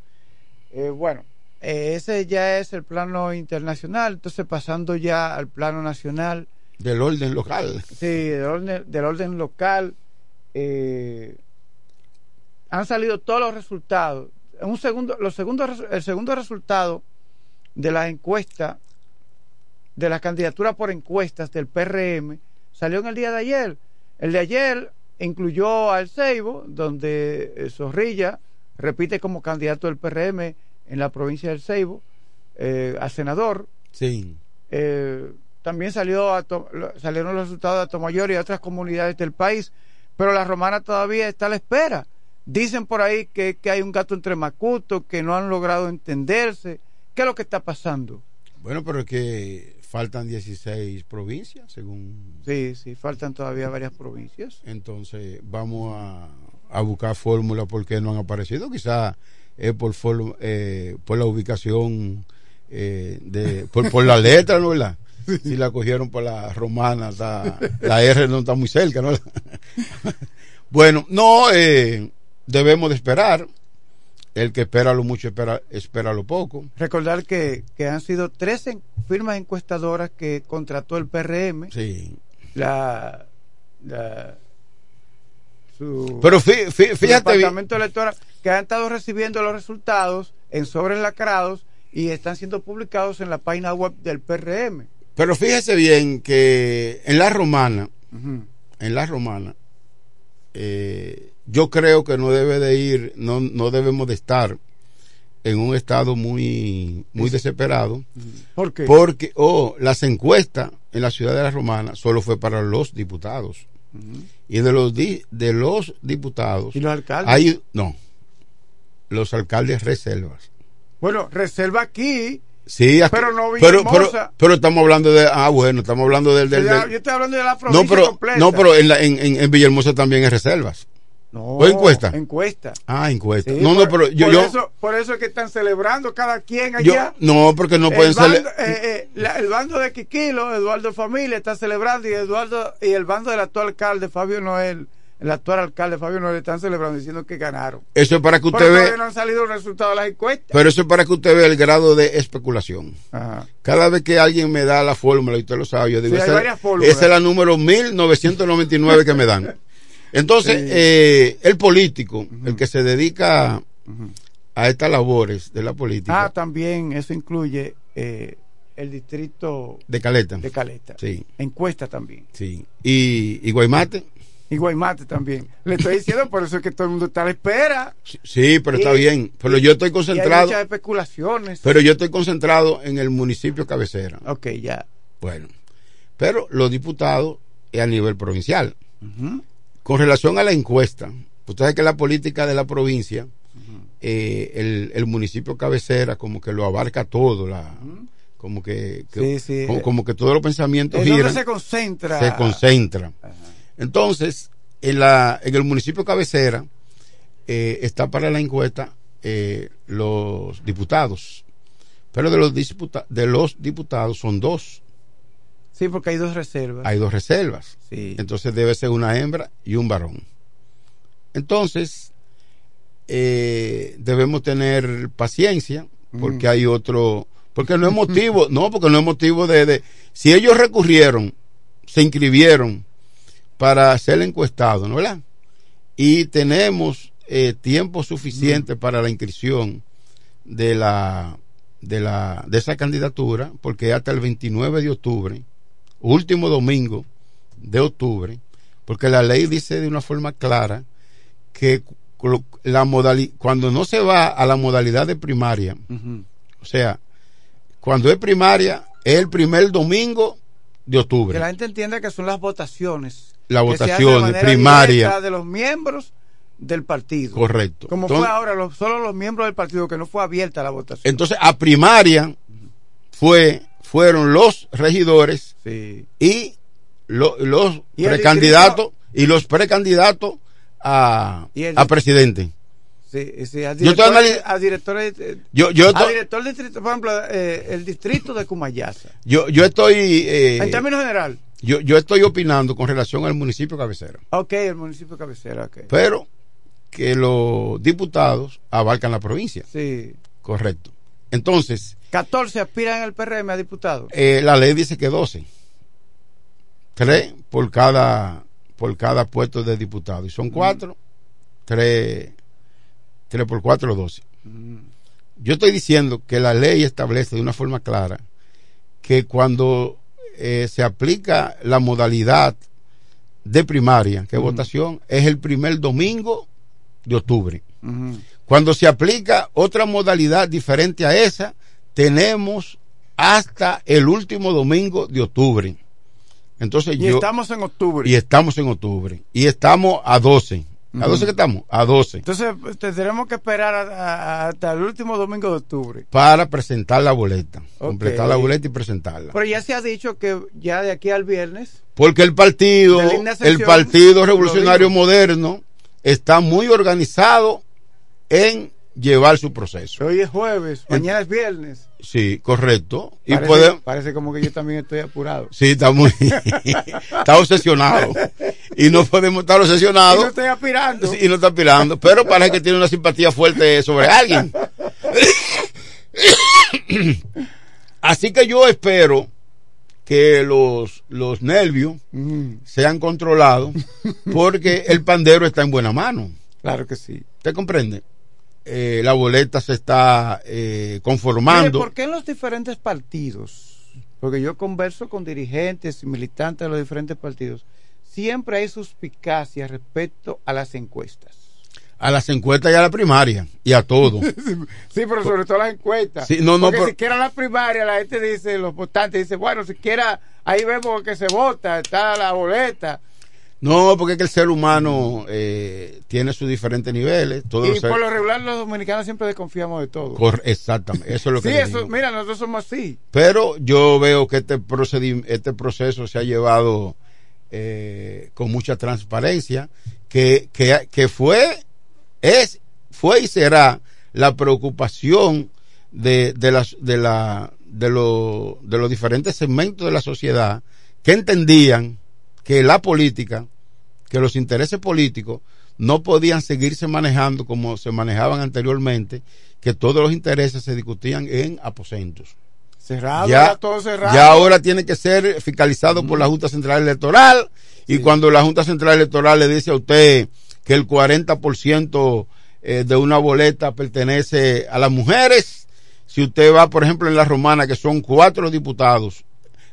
Eh, bueno, eh, ese ya es el plano internacional, entonces pasando ya al plano nacional. Del orden local. Sí, del orden, del orden local. Eh, han salido todos los resultados. Un segundo, los segundos, el segundo resultado de la encuesta, de la candidatura por encuestas del PRM, salió en el día de ayer. El de ayer incluyó al Ceibo, donde eh, Zorrilla repite como candidato del PRM en la provincia del Ceibo, eh, a senador. Sí. Eh, también salió salieron los resultados de Atomayor y otras comunidades del país, pero la romana todavía está a la espera. Dicen por ahí que, que hay un gato entre macuto, que no han logrado entenderse. ¿Qué es lo que está pasando? Bueno, pero es que faltan 16 provincias, según... Sí, sí, faltan todavía varias provincias. Entonces, vamos a, buscar fórmulas porque no han aparecido. Quizá es por, eh, por la ubicación, eh, de, por, la letra, ¿no? ¿verdad? Si la cogieron por la romana, la R no está muy cerca, ¿no? bueno, no, eh, debemos de esperar el que espera lo mucho espera, espera lo poco. Recordar que, han sido tres firmas encuestadoras que contrató el PRM. Sí. La, la su, Pero fíjate departamento electoral que han estado recibiendo los resultados en sobres lacrados y están siendo publicados en la página web del PRM. Pero fíjese bien que en la romana, en la romana, eh, yo creo que no debe de ir, no, no debemos de estar en un estado muy, muy desesperado. ¿Por qué? Porque, oh, las encuestas en la ciudad de la romana solo fue para los diputados. Y de los, di- de los diputados. ¿Y los alcaldes? Hay, no. Los alcaldes reservas. Bueno, reserva aquí. Sí, aquí- Pero no pero, pero, Villahermosa. pero estamos hablando de, ah, bueno, estamos hablando del, del, del- yo estoy hablando de la provincia no, pero, completa. no, pero en, la, en, en, en Villahermosa también hay reservas. No, ¿O encuesta? Encuesta. Ah, encuesta. Sí, no, no, por- pero yo, por yo, Eso, por eso es que están celebrando cada quien yo- allá. no, porque no El pueden bando, eh, eh, el bando de Quiquilo, Eduardo Familia, está celebrando y Eduardo y el bando del actual alcalde Fabio Noel, el actual alcalde Fabio Noel, están celebrando diciendo que ganaron. eso es para que usted vea, no han salido los resultados de las encuestas. pero eso es para que usted vea el grado de especulación. Ajá. Cada vez que alguien me da la fórmula, y usted lo sabe, yo digo, Sí, hay esa, varias fórmulas. esa es la número 1999 que me dan. Entonces, Sí. eh, el político, el que se dedica a estas labores de la política, Ah, también eso incluye eh, el distrito de Caleta. de Caleta. Sí, Encuesta también. sí. Y, y Guaymate, Y Guaymate también. Le estoy diciendo, por eso es que todo el mundo está a la espera. sí, pero está bien. Pero yo estoy Y hay concentrado, muchas especulaciones. pero yo estoy concentrado en el municipio cabecera. ok, ya. Bueno, pero los diputados es a nivel provincial. Con relación a la encuesta, usted sabe que la política de la provincia, eh, el, el municipio cabecera como que lo abarca todo, la, como que, que- Sí, sí. Como, como que todos los pensamientos donde giran, se concentra. se concentra. Entonces, en, la, en el municipio cabecera eh, está para la encuesta eh, los diputados, pero de los, disputa- de los diputados son dos. Sí, porque hay dos reservas. hay dos reservas. Sí. Entonces debe ser una hembra y un varón. Entonces, eh, debemos tener paciencia, porque Mm. hay otro, porque no es motivo, no, porque no es motivo de, de- si ellos recurrieron, se inscribieron para ser encuestados, ¿no verdad? Y tenemos eh, tiempo suficiente para la inscripción de la de la de esa candidatura, porque hasta el 29 de octubre, último domingo de octubre, porque la ley dice de una forma clara que la modali- cuando no se va a la modalidad de primaria, o sea, cuando es primaria, es el primer domingo de Que octubre. la gente entienda que son las votaciones. Las que de votaciones manera primaria. de los miembros del partido. Correcto. Como Entonces- fue ahora, los- solo los miembros del partido, que no fue abierta la votación. Entonces, a primaria fue, fueron los regidores Sí. y lo- los ¿Y el precandidatos y los precandidatos a, ¿Y el- a presidente. Sí, sí, a Yo estoy a eh, Yo- yo a director del distrito, por ejemplo, eh, el distrito de Cumayasa. Yo, yo estoy eh, en términos general, yo, yo estoy opinando con relación al municipio cabecera, ok, el municipio cabecera, ok. pero que los diputados abarcan la provincia. Sí. Correcto. Entonces, 14 aspiran al PRM a diputados. eh, la ley dice que 12. Tres por cada, por cada puesto de diputado. Y son cuatro, tres, tres por cuatro, doce. Yo estoy diciendo que la ley establece de una forma clara que cuando eh, se aplica la modalidad de primaria, que es votación, es el primer domingo de octubre. Ujú. Cuando se aplica otra modalidad diferente a esa, tenemos hasta el último domingo de octubre. Entonces Y yo estamos en octubre. y estamos en octubre y estamos a 12. ¿A Ujú. 12 que estamos? A 12 Entonces pues, tendremos que esperar a- a- hasta el último domingo de octubre. para presentar la boleta, completar la boleta y presentarla. Pero ya se ha dicho que ya de aquí al viernes. Porque el partido, el Partido Revolucionario. Moderno está muy organizado en llevar su proceso. Hoy es jueves, mañana es viernes. Sí, correcto. Y parece, puede, parece como que yo también estoy apurado. Sí, está muy. está obsesionado. Y no podemos estar Y obsesionados. no estoy aspirando. Sí, y no está aspirando. Pero parece que tiene una simpatía fuerte sobre alguien. Así que yo espero que los, los nervios Mm, sean controlados porque el pandero está en buena mano. claro que sí. ¿Usted comprende? Eh, la boleta se está eh, conformando. ¿Por qué en los diferentes partidos? Porque yo converso con dirigentes y militantes de los diferentes partidos. Siempre hay suspicacia respecto a las encuestas. A las encuestas y a la primaria y a todo. sí, pero sobre todo las encuestas. Sí, no, no, Porque pero- siquiera la primaria, la gente dice, los votantes dicen, bueno, siquiera ahí vemos que se vota, está la boleta. No, porque es que el ser humano eh, tiene sus diferentes niveles. Todos y los por lo regular los dominicanos siempre desconfiamos de todo. Cor- exactamente, eso es lo que sí, eso, digo. mira, nosotros somos así. Pero yo veo que este, este proceso se ha llevado eh, con mucha transparencia, que, que, que fue, es, fue y será la preocupación de, de, las, de, la, de, lo- de los diferentes segmentos de la sociedad que entendían que la política, que los intereses políticos no podían seguirse manejando como se manejaban anteriormente, que todos los intereses se discutían en aposentos. Cerrado, ya, todo cerrado. ya ahora tiene que ser fiscalizado por la Junta Central Electoral y cuando la Junta Central Electoral le dice a usted que el 40% eh, de una boleta pertenece a las mujeres, si usted va, por ejemplo, en la romana, que son cuatro diputados,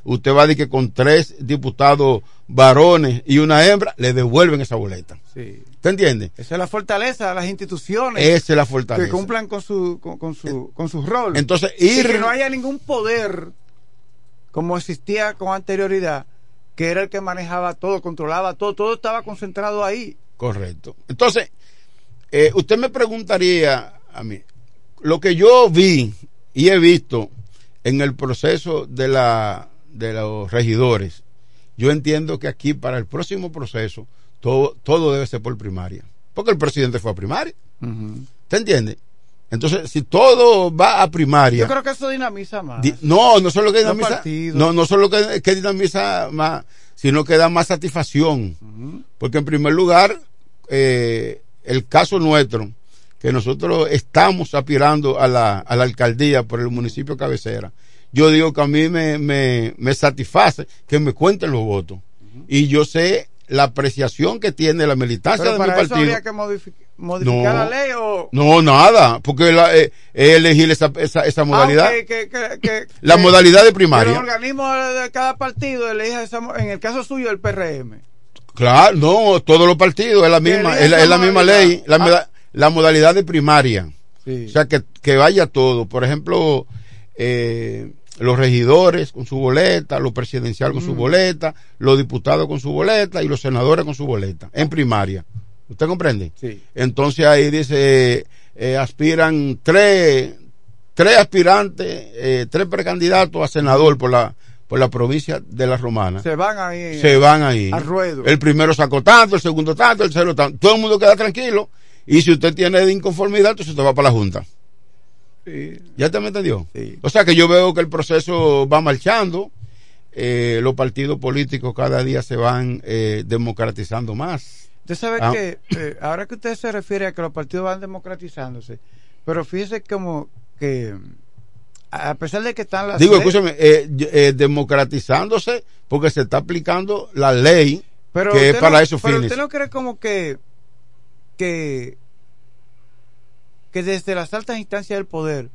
usted va a decir que con tres diputados varones y una hembra, le devuelven esa boleta. Sí. ¿Te entiende? Esa es la fortaleza de las instituciones. Esa es la fortaleza. Que cumplan con su, con, con su, con su rol. Entonces, Y ir- que no haya ningún poder como existía con anterioridad, que era el que manejaba todo, controlaba todo, todo estaba concentrado ahí. Correcto. Entonces, eh, usted me preguntaría a mí, lo que yo vi y he visto en el proceso de, la, de los regidores, yo entiendo que aquí para el próximo proceso todo, todo debe ser por primaria. Porque el presidente fue a primaria. ¿Te entiende? Entonces, si todo va a primaria. Yo creo que eso dinamiza más. Di- No, no solo que dinamiza, no, no solo que, que dinamiza más, sino que da más satisfacción. Porque en primer lugar, eh, el caso nuestro, que nosotros estamos aspirando a la, a la alcaldía por el municipio cabecera, yo digo que a mí me, me, me satisface que me cuenten los votos. Y yo sé la apreciación que tiene la militancia Pero de mi para eso partido. habría que modifi- modificar la ley o... No, nada, porque la, eh, es elegir esa, esa, esa modalidad. Ah, ok, que- que- que- La modalidad de que primaria. El organismo de cada partido elija esa, en el caso suyo el PRM. Claro, no, todos los partidos es la misma, elige es la, es la esa misma modalidad. ley, la, Ah. la modalidad de primaria. Sí. O sea, que, que vaya todo. Por ejemplo, eh, los regidores con su boleta, los presidenciales con su Mm. boleta, los diputados con su boleta y los senadores con su boleta, en primaria. ¿Usted comprende? Sí. Entonces ahí dice, eh, aspiran tres, tres aspirantes, eh, tres precandidatos a senador por la, por la provincia de la Romana Se van ahí. se van ahí. Al ruedo. El primero sacó tanto, el segundo tanto, el tercero tanto. Todo el mundo queda tranquilo. Y si usted tiene de inconformidad, entonces usted va para la Junta. Sí. ¿Ya te me entendió? O sea que yo veo que el proceso va marchando. eh, los partidos políticos cada día se van eh, democratizando más. Usted sabe Ah. que eh, ahora que usted se refiere a que los partidos van democratizándose, pero fíjese como que a pesar de que están las Digo, escúchame, eh, eh, democratizándose porque se está aplicando la ley pero que es para no- esos pero fines. usted no cree como que que que desde las altas instancias del poder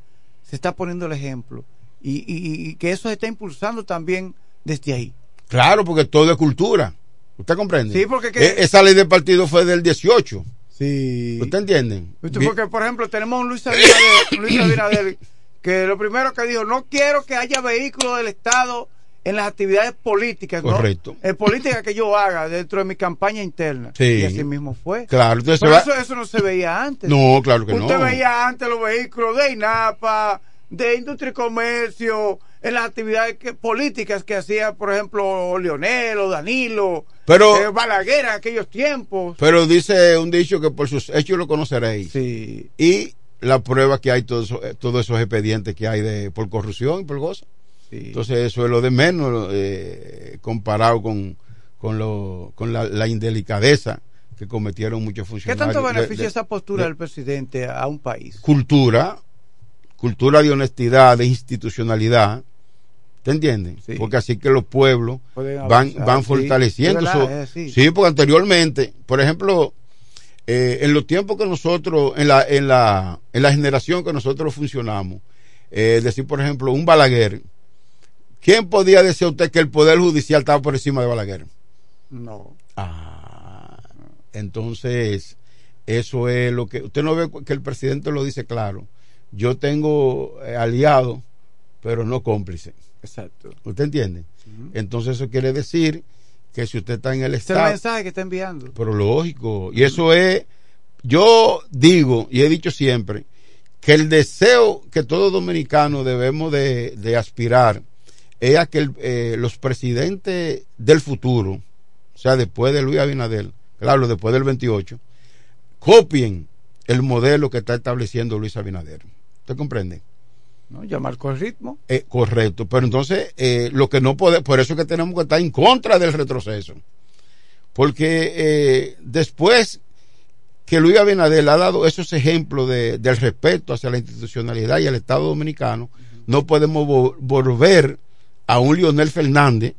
se está poniendo el ejemplo y, y- y que eso se está impulsando también desde ahí. Claro, porque todo es cultura. ¿Usted comprende? Sí, porque que- Eh, esa ley de partido fue del 18. Sí. ¿Usted entiende? Porque, por ejemplo, tenemos a un Luis Abinader, Luis Abinader, que lo primero que dijo, no quiero que haya vehículos del Estado en las actividades políticas. ¿no? En política que yo haga dentro de mi campaña interna. Sí. Y así mismo fue. Claro, entonces Pero va- eso, eso no se veía antes. No, claro que Usted no. veía antes los vehículos de INAPA, de Industria y Comercio, en las actividades que- políticas que hacía, por ejemplo, Leonel o Danilo, Pero- eh, Balaguer en aquellos tiempos. Pero dice un dicho que por sus hechos lo conoceréis. Sí. Y la prueba que hay todos eh, todos esos expedientes que hay de por corrupción y por Entonces eso es lo de menos eh, comparado con, con, lo, con la, la indelicadeza que cometieron muchos ¿Qué funcionarios. tanto de- beneficia de- esa postura de del presidente a un país? cultura, cultura de honestidad, de institucionalidad. ¿Te entiendes? Porque así que los pueblos van, van sí, fortaleciendo verdad, así. sí, porque anteriormente, por ejemplo, eh, en los tiempos que nosotros, en la, en la, en la generación que nosotros funcionamos, eh, decir, por ejemplo, un Balaguer, ¿quién podía decir a usted que el Poder Judicial estaba por encima de Balaguer? No. Ah, entonces, eso es lo que, usted no ve que el presidente lo dice claro. Yo tengo eh, aliado, pero no cómplice. Exacto. ¿Usted entiende? Entonces eso quiere decir que si usted está en el Este es el Estado... mensaje que está enviando. Pero lógico. Y eso es, yo digo y he dicho siempre, que el deseo que todo dominicano debemos de, de aspirar es a que el- eh, los presidentes del futuro, o sea, después de Luis Abinader, claro, después del 28, copien el modelo que está estableciendo Luis Abinader. ¿Usted comprende? ¿no? Ya marcó el ritmo. Eh, correcto, pero entonces eh, lo que no puede, por eso es que tenemos que estar en contra del retroceso, porque eh, después que Luis Abinader ha dado esos ejemplos de, del respeto hacia la institucionalidad y al Estado dominicano, no podemos vo- volver a un Leonel Fernández,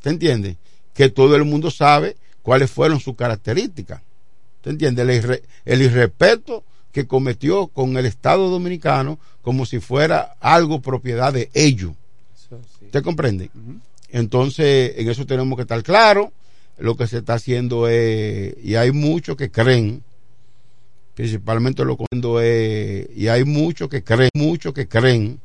¿te entiende? Que todo el mundo sabe cuáles fueron sus características, ¿te entiende? El, irre- el irrespeto que cometió con el Estado dominicano como si fuera algo propiedad de ellos. ¿Usted comprende? Entonces, en eso tenemos que estar claros. Lo que se está haciendo es, y hay muchos que creen, principalmente lo que es, y hay muchos que creen, muchos que creen